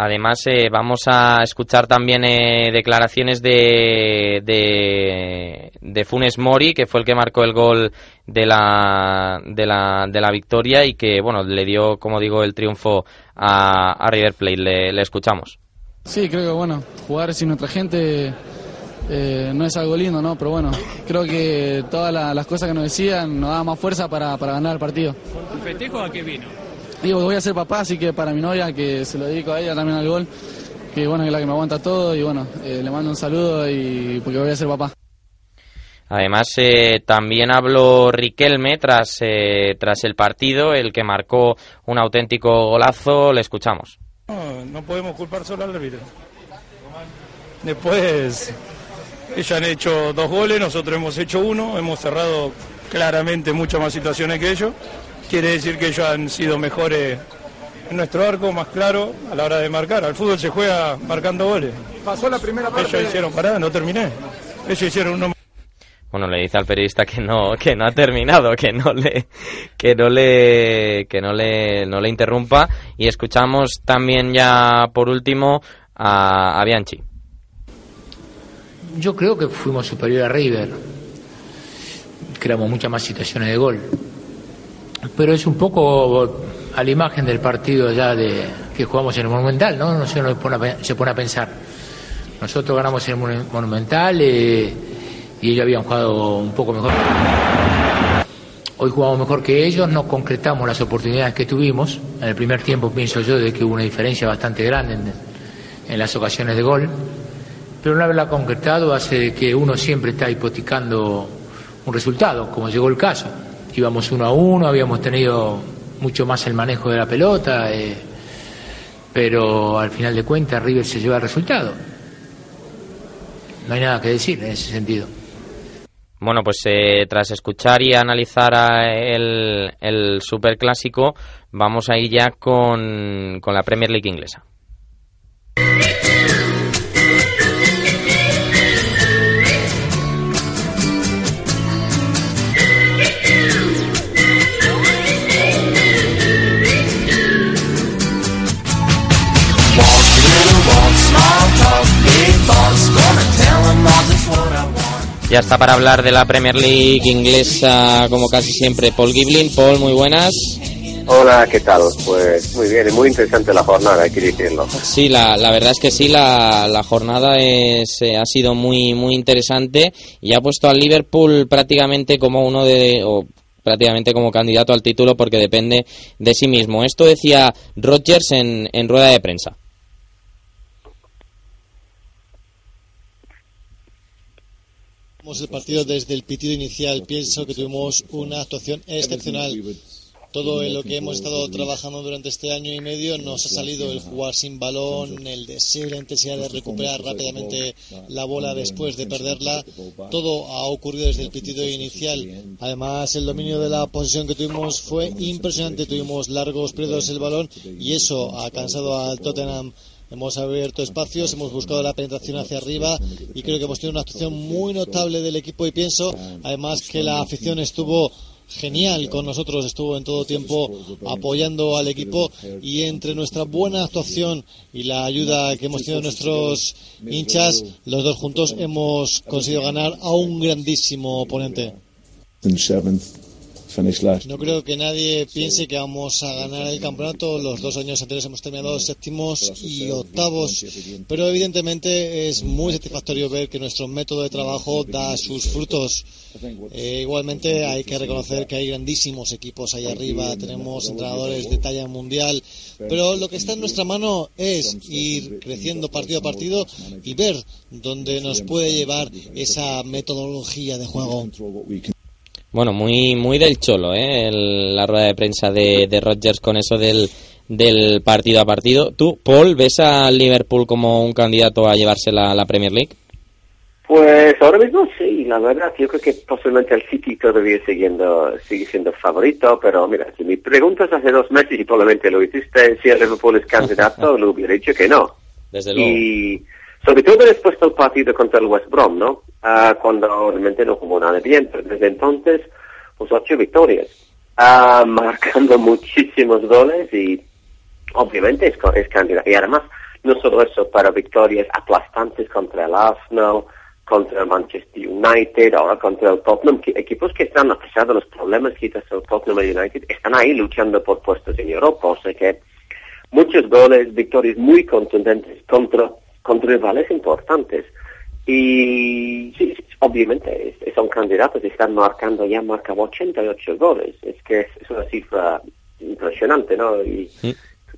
Además, eh, vamos a escuchar también eh, declaraciones de, de, de Funes Mori, que fue el que marcó el gol de la, de la, de la victoria y que, bueno, le dio, como digo, el triunfo a, a River Plate. Le, le escuchamos.
Sí, creo que bueno, jugar sin nuestra gente eh, no es algo lindo, ¿no? Pero bueno, creo que todas la- las cosas que nos decían nos daban más fuerza para, para ganar el partido.
¿El festejo a qué vino?
Digo, voy a ser papá, así que para mi novia, que se lo dedico a ella también al gol, que bueno, que es la que me aguanta todo y bueno, eh, le mando un saludo y porque voy a ser papá.
Además, eh, también habló Riquelme tras, eh, tras el partido, el que marcó un auténtico golazo. Le escuchamos.
No, no podemos culpar solo al árbitro. Después, ellos han hecho dos goles, nosotros hemos hecho uno, hemos cerrado claramente muchas más situaciones que ellos. Quiere decir que ellos han sido mejores en nuestro arco, más claro a la hora de marcar. Al fútbol se juega marcando goles.
Pasó la primera parte.
Ellos hicieron parada, no terminé. Ellos hicieron uno
Bueno, le dice al periodista que no, que no ha terminado, que no le, que no le, que no le, no le interrumpa. Y escuchamos también ya por último a, a Bianchi.
Yo creo que fuimos superior a River. Creamos muchas más situaciones de gol. Pero es un poco a la imagen del partido ya de que jugamos en el Monumental, ¿no? No se, pone a se pone a pensar. Nosotros ganamos en el Monu- Monumental eh, y ellos habían jugado un poco mejor. Hoy jugamos mejor que ellos, no concretamos las oportunidades que tuvimos. En el primer tiempo pienso yo de que hubo una diferencia bastante grande en, las ocasiones de gol. Pero no haberla concretado hace que uno siempre está hipotecando un resultado, como llegó el caso. Íbamos uno a uno, habíamos tenido mucho más el manejo de la pelota, eh, pero al final de cuentas River se lleva el resultado. No hay nada que decir en ese sentido.
Bueno, pues eh, tras escuchar y analizar a el, el superclásico, vamos a ir ya con, con la Premier League inglesa. Ya está para hablar de la Premier League inglesa, como casi siempre, Paul Giblin. Paul, muy buenas.
Hola, ¿qué tal? Pues muy bien, y muy interesante la jornada, hay que decirlo.
Sí, la, la verdad es que sí, la, la jornada es, eh, ha sido muy, muy interesante y ha puesto al Liverpool prácticamente como uno de, o prácticamente como candidato al título porque depende de sí mismo. Esto decía Rodgers en, en rueda de prensa.
Vamos el partido desde el pitido inicial. Pienso que tuvimos una actuación excepcional. Todo en lo que hemos estado trabajando durante este año y medio nos ha salido el jugar sin balón, el deseo y la intensidad de recuperar rápidamente la bola después de perderla. Todo ha ocurrido desde el pitido inicial. Además, el dominio de la posesión que tuvimos fue impresionante. Tuvimos largos periodos el balón y eso ha cansado al Tottenham Hemos abierto espacios, hemos buscado la penetración hacia arriba y creo que hemos tenido una actuación muy notable del equipo y pienso además que la afición estuvo genial con nosotros, estuvo en todo tiempo apoyando al equipo y entre nuestra buena actuación y la ayuda que hemos tenido nuestros hinchas, los dos juntos hemos conseguido ganar a un grandísimo oponente. No creo que nadie piense que vamos a ganar el campeonato. Los dos años anteriores hemos terminado séptimos y octavos, pero evidentemente es muy satisfactorio ver que nuestro método de trabajo da sus frutos. Eh, igualmente hay que reconocer que hay grandísimos equipos ahí arriba, tenemos entrenadores de talla mundial, pero lo que está en nuestra mano es ir creciendo partido a partido y ver dónde nos puede llevar esa metodología de juego.
Bueno, muy muy del cholo, ¿eh? El- la rueda de prensa de, de Rodgers con eso del, del partido a partido. ¿Tú, Paul, ves al Liverpool como un candidato a llevarse la, la Premier League?
Pues ahora mismo sí, la verdad, yo creo que posiblemente el City todavía siguiendo, sigue siendo favorito, pero mira, si me preguntas hace dos meses y probablemente lo hiciste, si el Liverpool es candidato, lo hubiera dicho que no.
Desde luego.
Y sobre todo después del partido contra el West Brom, ¿no? Ah, cuando realmente no jugó nada bien, pero desde entonces, pues ocho victorias, Ah, marcando muchísimos goles y obviamente es, es candidato. Y además, no solo eso, para victorias aplastantes contra el Arsenal, contra el Manchester United, ahora contra el Tottenham, que- equipos que están, a pesar de los problemas que está el Tottenham y United, están ahí luchando por puestos en Europa, o sea que muchos goles, victorias muy contundentes contra, contra rivales importantes. Y sí, sí, obviamente son candidatos, están marcando, ya marcan 88 goles. Es que es, una cifra impresionante, ¿no? Y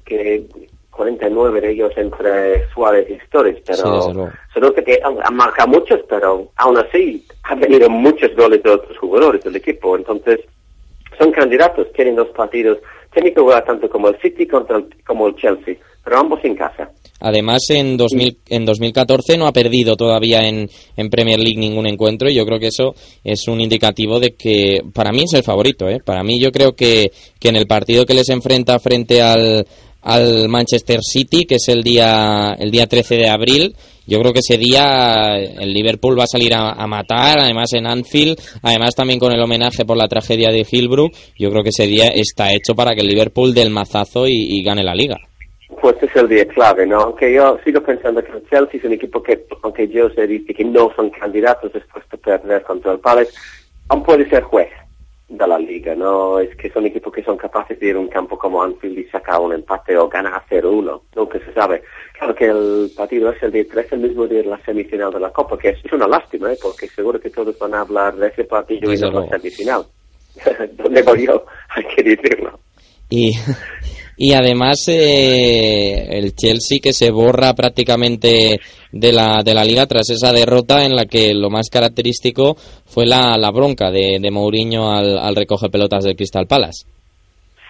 que 49 de ellos entre Suárez y Stories,
Sí,
pero
luego.
se nota que han, han marcado muchos, pero aún así han venido muchos goles de otros jugadores del equipo. Entonces, son candidatos, tienen dos partidos. Tienen que jugar tanto como el City contra el- como el Chelsea, pero ambos en casa.
Además, en, 2000, en 2014 no ha perdido todavía en, en Premier League ningún encuentro y yo creo que eso es un indicativo de que para mí es el favorito. ¿eh? Para mí yo creo que, que en el partido que les enfrenta frente al, al Manchester City, que es el día, el día 13 de abril, yo creo que ese día el Liverpool va a salir a, a matar, además en Anfield, además también con el homenaje por la tragedia de Hillbrook, yo creo que ese día está hecho para que el Liverpool dé el mazazo y- y gane la liga.
Pues es el día clave, ¿no? Aunque yo sigo pensando que el Chelsea es un equipo que, aunque yo se dice que no son candidatos después de perder contra el Palace, aún puede ser juez de la liga, ¿no? Es que son equipos que son capaces de ir a un campo como Anfield y sacar un empate o ganar 0-1, nunca se sabe. Claro que el partido es el día 13, el mismo día de la semifinal de la Copa, que es, una lástima, ¿eh? Porque seguro que todos van a hablar de ese partido y
Desde
no de la semifinal. ¿Dónde voy yo? Hay que decirlo.
Y, y además eh, el Chelsea que se borra prácticamente de la, de la liga tras esa derrota en la que lo más característico fue la, la bronca de, de Mourinho al, al recoge pelotas del Crystal Palace.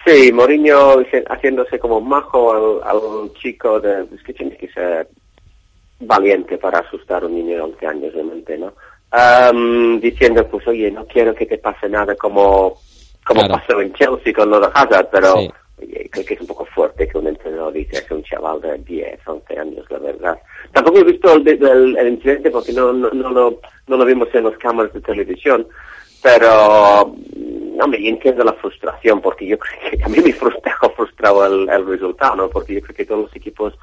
Sí, Mourinho haciéndose como majo al, al chico de... Es que tienes que ser valiente para asustar a un niño de 11 años, realmente, ¿no? Am, diciendo, pues, oye, no quiero que te pase nada como, como
Claro.
pasó en Chelsea con lo de Hazard, pero
Sí.
Oye, creo que es un poco fuerte que un entrenador dice es un chaval de 10, 11 años, la verdad. Tampoco he visto el, el- el incidente porque no, no, no, lo, no lo vimos en las cámaras de televisión, pero mm, no me entiendo la frustración porque yo creo que a mí me frustra, frustraba el, el resultado, ¿no? Porque yo creo que todos los equipos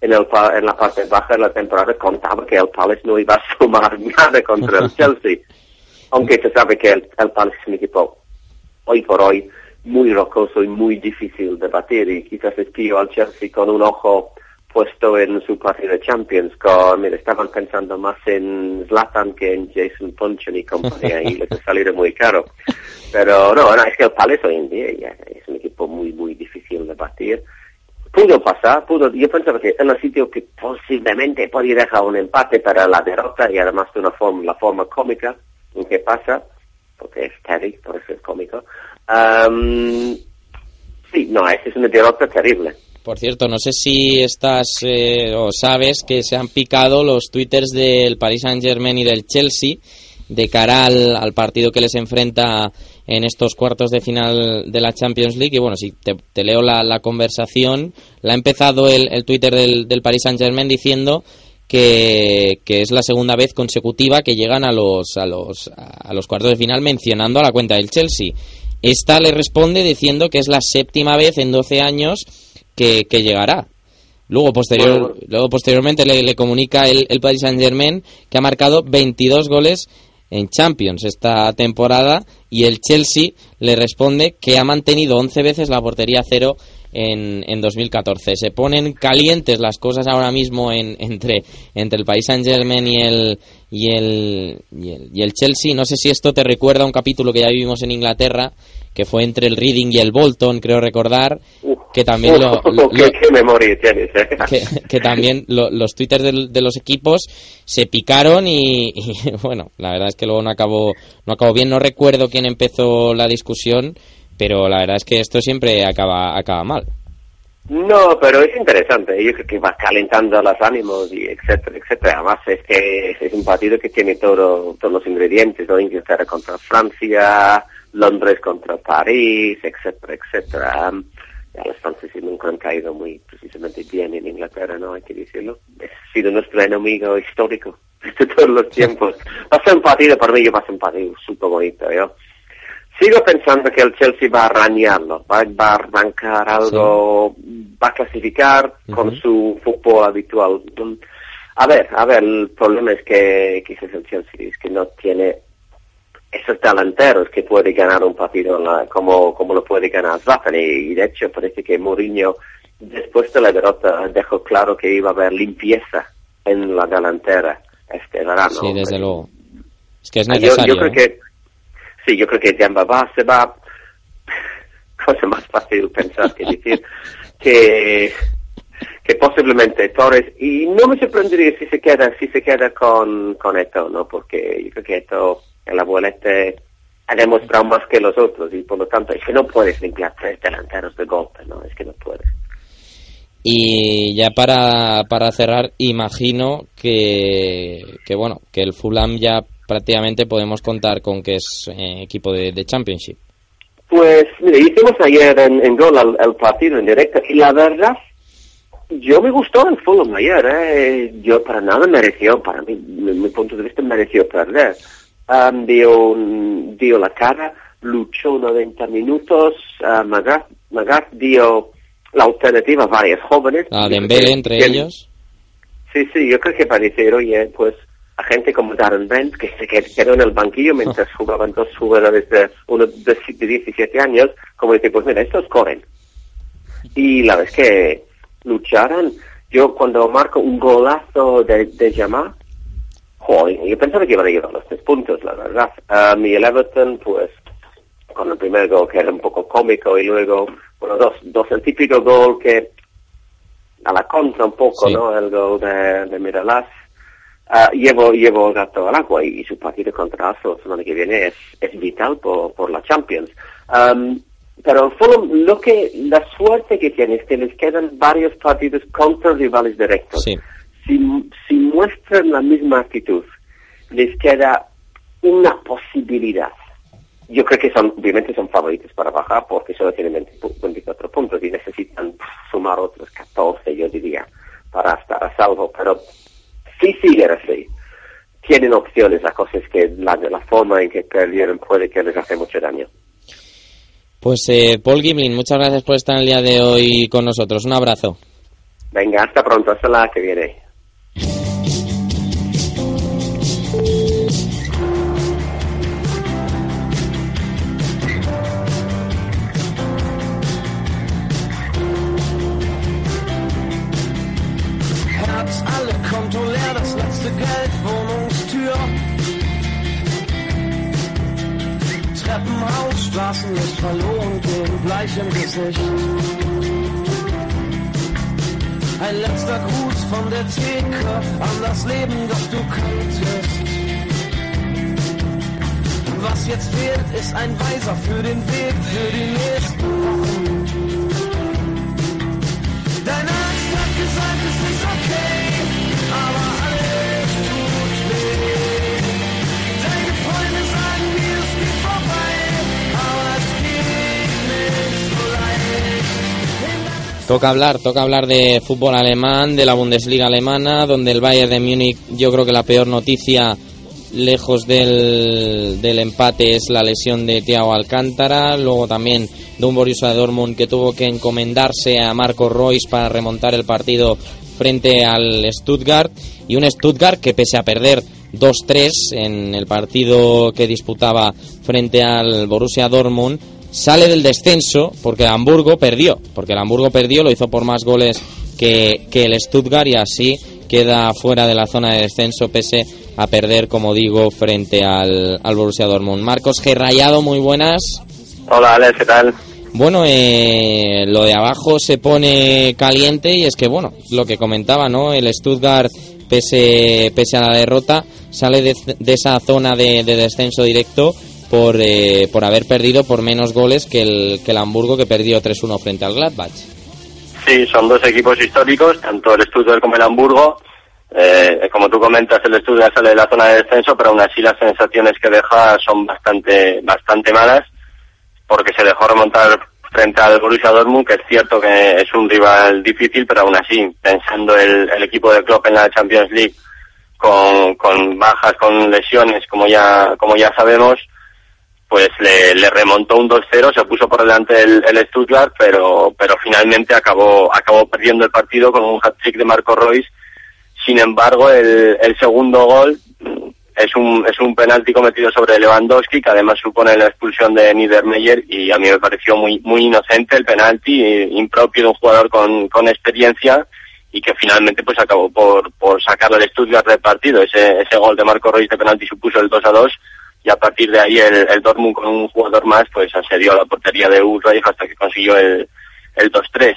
en, el, en la parte baja de la temporada contaba que el Palace no iba a sumar nada contra el Chelsea. Aunque se sabe que el, el Palace es un equipo hoy por hoy muy rocoso y muy difícil de batir y quizás les pillo al Chelsea con un ojo puesto en su partido de Champions con, mira, estaban pensando más en Zlatan que en Jason Punchen y compañía y les ha salido muy caro. Pero no, es que el Palace hoy en día es un equipo muy, muy difícil de batir. Pudo pasar, pudo, yo pensaba que en el sitio que posiblemente podía dejar un empate para la derrota y además de una forma, la forma cómica en que pasa, porque es Terry, por eso es cómico. Sí, no, es, es una derrota terrible.
Por cierto, no sé si estás eh, o sabes que se han picado los twitters del Paris Saint Germain y del Chelsea de cara al, partido que les enfrenta en estos cuartos de final de la Champions League. Y bueno, si te, leo la, la conversación, la ha empezado el, el Twitter del, del Paris Saint Germain diciendo que, que es la segunda vez consecutiva que llegan a los, a, los, a los cuartos de final mencionando a la cuenta del Chelsea. Esta le responde diciendo que es la séptima vez en 12 años que, que llegará. Luego, posterior,
Bueno.
luego posteriormente le, le comunica el, el Paris Saint Germain que ha marcado 22 goles en Champions esta temporada y el Chelsea le responde que ha mantenido 11 veces la portería cero en, en 2014. Se ponen calientes las cosas ahora mismo en, entre, entre el País Saint Germain y el, y, el, y, el, y el Chelsea. No sé si esto te recuerda a un capítulo que ya vivimos en Inglaterra, que fue entre el Reading y el Bolton, creo recordar, que también lo, lo-
¿Qué, qué memoria tienes, eh?
que, que también lo- los twitters del- de, los equipos se picaron y, y, bueno, la verdad es que luego no acabó, no acabó bien. No recuerdo quién empezó la discusión, pero la verdad es que esto siempre acaba, acaba mal.
No, pero es interesante. Yo creo que va calentando los ánimos y etcétera, etcétera. Además es que es un partido que tiene todo, todos los ingredientes, ¿no? Inglaterra contra Francia, Londres contra París, etcétera, etcétera. Ya los franceses nunca han caído muy precisamente bien en Inglaterra, ¿no? Hay que decirlo. Ha sido nuestro enemigo histórico de todos los tiempos. Va a ser un partido, para mí, va a ser un partido súper bonito, ¿yo? Sigo pensando que el Chelsea va a arañarlo, va, va a arrancar algo, va a clasificar con su fútbol habitual. A ver, a ver, el problema es que quizás el Chelsea es que no tiene esos delanteros que puede ganar un partido la- como, como lo puede ganar Zlatan y, y de hecho parece que Mourinho después de la derrota dejó claro que iba a haber limpieza en la delantera este verano.
Sí, desde luego. Es que es
Ah, yo-
necesario.
Yo, creo
¿eh?
que sí, yo creo que va, se va. Cosa más fácil pensar que decir que que posiblemente Torres y no me sorprendería si se queda si se queda con con Eto, no, porque yo creo que Eto el abuelete ha demostrado más que los otros y por lo tanto es que no puedes limpiar tres delanteros de golpe, no, es que no puedes.
Y ya para, para cerrar, imagino que, que bueno, que el Fulham ya prácticamente podemos contar con que es eh, equipo de, de Championship.
Pues mire, hicimos ayer en, en Gol el, el partido en directo y la verdad, yo me gustó el Fulham ayer, ¿eh? yo para nada mereció, para mí, mi, mi punto de vista mereció perder. Um, dio, un- dio la cara, luchó 90 minutos, uh, Magath, Magath dio la alternativa a varios jóvenes.
A
Yo creo
Dembélé entre ellos.
Sí, sí, yo creo que para decir, oye, pues a gente como Darren Bent, que se qued- quedó en el banquillo mientras jugaban dos jugadores de, uno de, de 17 años, como decir, pues mira, estos corren. Y la vez que lucharon, yo cuando marco un golazo de, de Yamá, joder, yo pensaba que iban a llevar los tres puntos, la verdad. Um, y el Everton, pues, con el primer gol que era un poco cómico y luego, bueno, dos, dos, el típico gol que a la contra un poco,
Sí.
¿no? El gol de, de Miralaz. Ah, llevo, llevo el gato al agua y, su partido contra Arsenal la semana que viene es, es vital por, por la Champions. Am, pero Fulham, lo que, la suerte que tiene es que les quedan varios partidos contra rivales directos.
Sí.
Si, si muestran la misma actitud, les queda una posibilidad. Yo creo que son, obviamente son favoritos para bajar porque solo tienen 20 pu- 24 puntos y necesitan sumar otros 14, yo diría, para estar a salvo. Pero si siguen tienen opciones. La cosa es que la, la forma en que perdieron puede que les hace mucho daño.
Pues eh, Paul Gimlin, muchas gracias por estar el día de hoy con nosotros. Un abrazo.
Venga, hasta pronto, hasta la que viene.
im Gesicht. Ein letzter Gruß von der Theke an das Leben, das du kanntest. Was jetzt fehlt, ist ein Weiser für den Weg, für die nächsten Wochen. Deine Angst hat gesagt, es ist okay,
Toca hablar, toca hablar de fútbol alemán, de la Bundesliga alemana, donde el Bayern de Múnich, yo creo que la peor noticia, lejos del, del empate, es la lesión de Thiago Alcántara. Luego también de un Borussia Dortmund que tuvo que encomendarse a Marco Royce para remontar el partido frente al Stuttgart. Y un Stuttgart que pese a perder 2-3 en el partido que disputaba frente al Borussia Dortmund. Sale del descenso porque el Hamburgo perdió, porque el Hamburgo perdió, lo hizo por más goles que, que el Stuttgart y así queda fuera de la zona de descenso pese a perder, como digo, frente al, al Borussia Dortmund. Marcos G. Rayado, muy buenas.
Hola, Alex, ¿qué tal?
Bueno, eh, lo de abajo se pone caliente y es que, bueno, lo que comentaba, ¿no? El Stuttgart, pese, pese a la derrota, sale de, de esa zona de, de descenso directo por, eh, por haber perdido por menos goles que el, que el Hamburgo, que perdió 3-1 frente al Gladbach.
Sí, son dos equipos históricos, tanto el Stuttgart como el Hamburgo. Eh, como tú comentas, el Stuttgart sale de la zona de descenso, pero aún así las sensaciones que deja son bastante, bastante malas, porque se dejó remontar frente al Borussia Dortmund, que es cierto que es un rival difícil, pero aún así, pensando el, el equipo de Klopp en la Champions League, con, con bajas, con lesiones, como ya, como ya sabemos, pues le, le remontó un 2-0, se puso por delante el, el Stuttgart, pero, pero finalmente acabó, acabó perdiendo el partido con un hat-trick de Marco Royce. Sin embargo, el, el segundo gol es un, es un penalti cometido sobre Lewandowski, que además supone la expulsión de Niedermeyer, y a mí me pareció muy, muy inocente el penalti, impropio de un jugador con, con experiencia, y que finalmente pues acabó por, por sacar el Stuttgart del partido. Ese, ese gol de Marco Royce de penalti supuso el 2 a 2 y a partir de ahí el, el Dortmund con un jugador más pues asedió a la portería de Ulreich hasta que consiguió el, el 2-3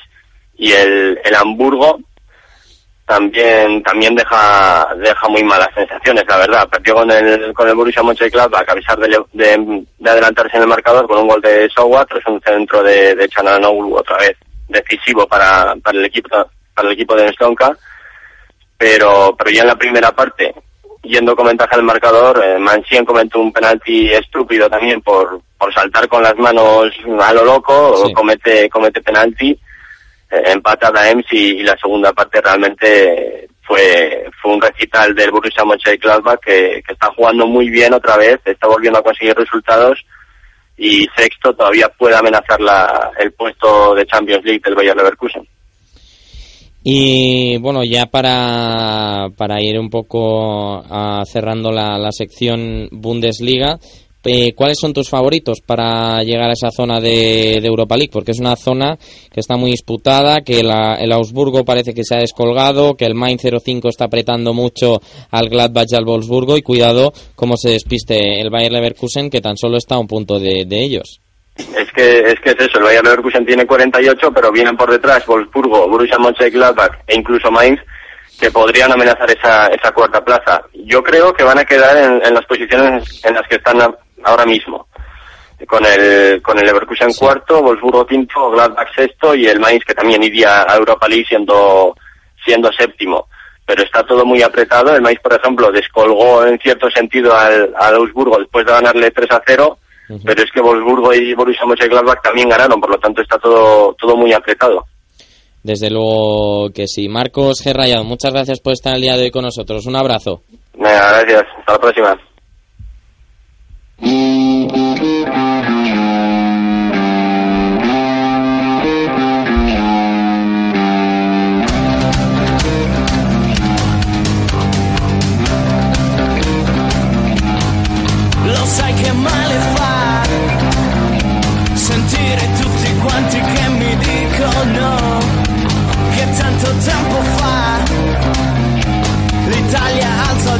y el, el Hamburgo también también deja deja muy malas sensaciones la verdad. Perdió con el con el Borussia Mönchengladbach a pesar de, de, de adelantarse en el marcador con un gol de Sowa tras un centro de, de Chananoglu otra vez decisivo para, para el equipo para el equipo de Stonka pero pero ya en la primera parte yendo con ventaja del marcador, eh, Mancien cometió un penalti estúpido también por, por saltar con las manos a lo loco,
Sí.
comete, comete penalti, eh, empata Daems y, y la segunda parte realmente fue, fue un recital del Borussia Mönchengladbach que, que está jugando muy bien otra vez, está volviendo a conseguir resultados y sexto todavía puede amenazar la, el puesto de Champions League del Bayer Leverkusen.
Y bueno, ya para, para ir un poco cerrando la, la sección Bundesliga, eh, ¿cuáles son tus favoritos para llegar a esa zona de, Europa League? Porque es una zona que está muy disputada, que la- el Augsburgo parece que se ha descolgado, que el Mainz 05 está apretando mucho al Gladbach y al Wolfsburgo y cuidado cómo se despiste el Bayer Leverkusen que tan solo está a un punto de ellos.
Es que, es que es eso, el Bayer Leverkusen tiene 48, pero vienen por detrás Wolfsburgo, Borussia Mönchengladbach e incluso Mainz, que podrían amenazar esa, esa cuarta plaza. Yo creo que van a quedar en, en las posiciones en las que están a- ahora mismo. Con el, con el Leverkusen cuarto, Wolfsburgo quinto, Gladbach sexto y el Mainz que también iría a Europa League siendo, siendo séptimo. Pero está todo muy apretado. El Mainz, por ejemplo, descolgó en cierto sentido al, al Augsburgo después de ganarle 3 a 0 pero es que Wolfsburgo y Borussia Mönchengladbach también ganaron, por lo tanto está todo todo muy apretado.
Desde luego que sí. Marcos Gerrayado, muchas gracias por estar el día de hoy con nosotros. Un abrazo.
Venga, gracias. Hasta la próxima.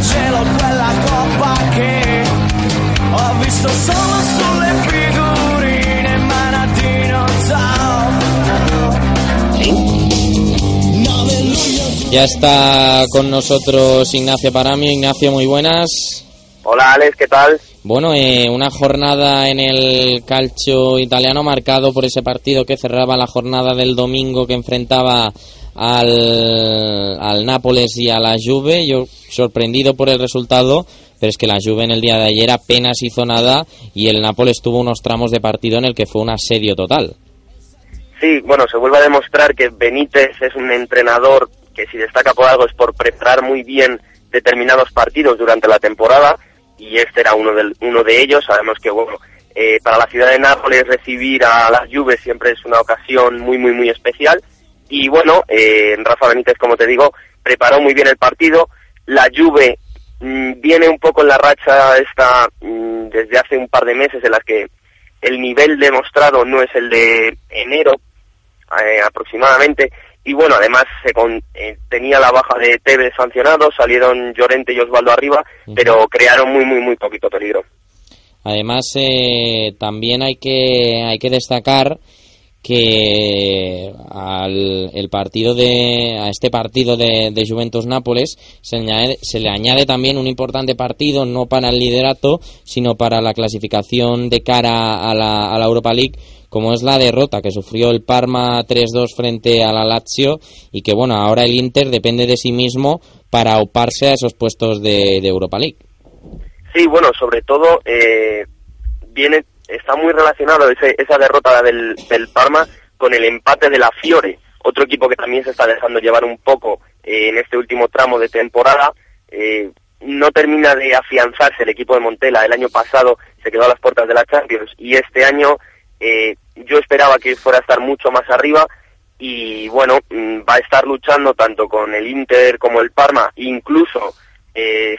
Cielo quella coppa che ho visto solo sulle figurine Manatino
Ya está con nosotros Ignacio Paramio. Ignacio, muy buenas.
Hola Alex, ¿qué tal?
Bueno, eh, una jornada en el calcio italiano marcado por ese partido que cerraba la jornada del domingo que enfrentaba al, al Nápoles y a la Juve. Yo sorprendido por el resultado, pero es que la Juve en el día de ayer apenas hizo nada y el Nápoles tuvo unos tramos de partido en el que fue un asedio total.
Sí, bueno, se vuelve a demostrar que Benítez es un entrenador que si destaca por algo es por preparar muy bien determinados partidos durante la temporada y este era uno de, uno de ellos. Sabemos que, bueno, eh, para la ciudad de Nápoles recibir a las Juve siempre es una ocasión muy, muy, muy especial. Y bueno, eh, Rafa Benítez, como te digo, preparó muy bien el partido. La Juve mm, viene un poco en la racha esta mm, desde hace un par de meses en las que el nivel demostrado no es el de enero eh, aproximadamente. Y bueno además se con- eh, tenía la baja de Tevez sancionado salieron Llorente y Osvaldo arriba pero crearon muy muy muy poquito peligro.
Además, eh, también hay que, hay que destacar que al el partido de, a este partido de, de Juventus Nápoles se, añade- se le añade también un importante partido no para el liderato sino para la clasificación de cara a la, a la Europa League como es la derrota que sufrió el Parma 3-2 frente a la Lazio y que bueno ahora el Inter depende de sí mismo para oparse a esos puestos de, de Europa League.
Sí, bueno, sobre todo eh, viene está muy relacionado ese- esa derrota del, del Parma con el empate de la Fiore, otro equipo que también se está dejando llevar un poco eh, en este último tramo de temporada. Eh, no termina de afianzarse el equipo de Montela. El año pasado se quedó a las puertas de la Champions y este año eh, yo esperaba que fuera a estar mucho más arriba y bueno, mm, va a estar luchando tanto con el Inter como el Parma, incluso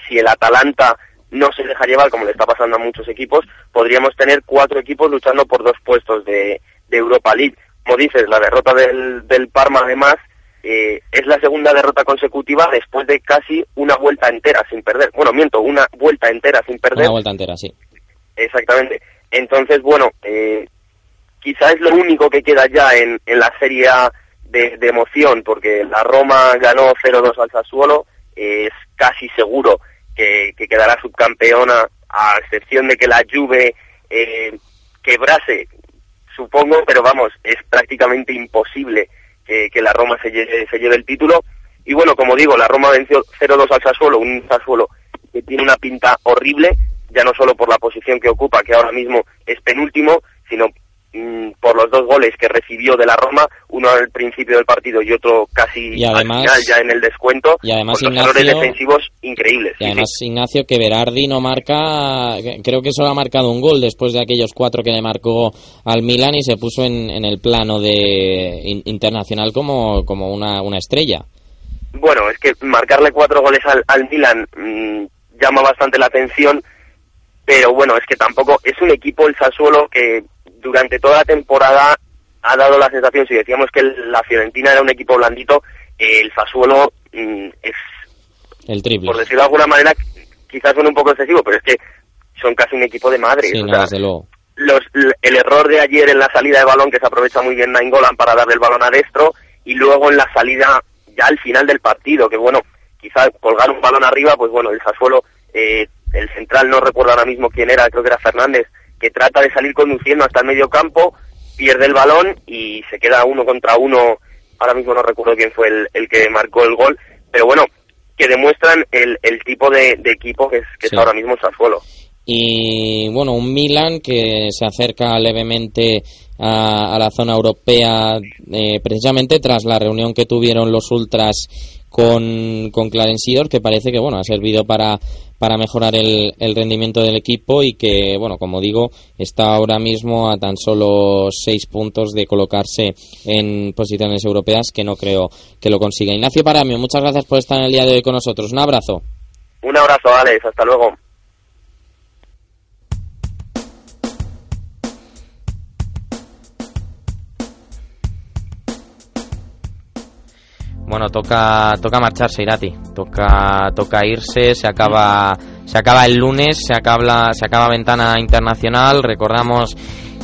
si el Atalanta no se deja llevar como le está pasando a muchos equipos, podríamos tener cuatro equipos luchando por dos puestos de, de Europa League. Como dices, la derrota del, del Parma además eh, es la segunda derrota consecutiva después de casi una vuelta entera sin perder. Bueno, miento, una vuelta entera sin perder.
una vuelta entera sí
Exactamente. Entonces, bueno, eh, quizá es lo único que queda ya en, en la Serie A de, de emoción, porque la Roma ganó 0-2 al Sassuolo, eh, es casi seguro que, que quedará subcampeona, a excepción de que la Juve eh, quebrase, supongo, pero vamos, es prácticamente imposible que, la Roma se lleve, se lleve el título. Y bueno, como digo, la Roma venció 0-2 al Sassuolo, un Sassuolo que tiene una pinta horrible, ya no solo por la posición que ocupa, que ahora mismo es penúltimo, sino por los dos goles que recibió de la Roma, uno al principio del partido y otro casi
Y además-
al final, ya en el descuento,
y además,
con los errores defensivos increíbles.
Y
Sí,
además, Ignacio, que Berardi no marca, creo que solo ha marcado un gol después de aquellos cuatro que le marcó al Milan y se puso en, en el plano de in- internacional como, como una, una estrella.
Bueno, es que marcarle cuatro goles al, al Milan mm, llama bastante la atención, pero bueno, es que tampoco es un equipo el Sassuolo que durante toda la temporada ha dado la sensación, si decíamos que la Fiorentina era un equipo blandito, el Sassuolo mm, es,
El triple.
por decirlo de alguna manera, quizás suene un poco excesivo, pero es que son casi un equipo de madre.
Sí,
o
no,
sea,
desde luego.
los, el error de ayer en la salida de balón, que se aprovecha muy bien Nainggolan para darle el balón a Destro, y luego en la salida ya al final del partido, que bueno, quizá colgar un balón arriba, pues bueno, el Sassuolo, eh, el central no recuerdo ahora mismo quién era, creo que era Fernández, que trata de salir conduciendo hasta el medio campo, pierde el balón y se queda uno contra uno, ahora mismo no recuerdo quién fue el, el que marcó el gol, pero bueno, que demuestran el, el tipo de, de equipo que es, que
Sí.
es ahora mismo el Sassuolo.
Y bueno, un Milan que se acerca levemente a, a la zona europea eh, precisamente tras la reunión que tuvieron los ultras con, con Clarence Seedorf, que parece que bueno ha servido para, para mejorar el, el rendimiento del equipo y que bueno como digo está ahora mismo a tan solo seis puntos de colocarse en posiciones europeas que no creo que lo consiga. Ignacio Paramio, muchas gracias por estar en el día de hoy con nosotros. Un abrazo.
Un abrazo, Alex, hasta luego.
Bueno, toca toca marcharse Irati, toca toca irse, se acaba se acaba el lunes, se acaba se acaba ventana internacional, recordamos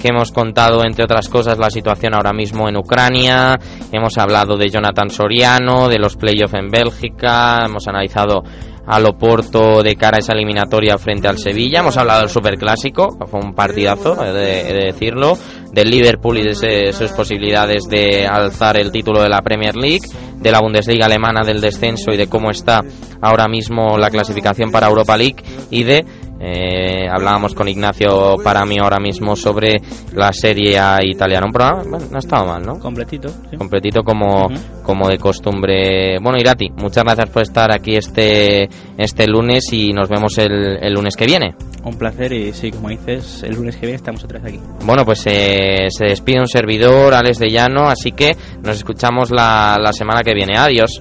que hemos contado entre otras cosas la situación ahora mismo en Ucrania, hemos hablado de Jonathan Soriano, de los playoffs en Bélgica, hemos analizado al Oporto de cara a esa eliminatoria frente al Sevilla. Hemos hablado del Superclásico, fue un partidazo, de decirlo, del Liverpool y de ese- sus posibilidades de alzar el título de la Premier League, de la Bundesliga alemana del descenso y de cómo está ahora mismo la clasificación para Europa League y de eh, hablábamos con Ignacio para mí ahora mismo sobre la serie A italiana. Un programa, bueno, no estaba mal, ¿no?
Completito. sí.
completito como, como de costumbre. Bueno, Irati, muchas gracias por estar aquí este, este lunes y nos vemos el, el lunes que viene.
Un placer y sí, como dices, el lunes que viene estamos otra vez aquí.
Bueno, pues eh, se despide un servidor, Alex de Llano, así que nos escuchamos la, la semana que viene. Adiós.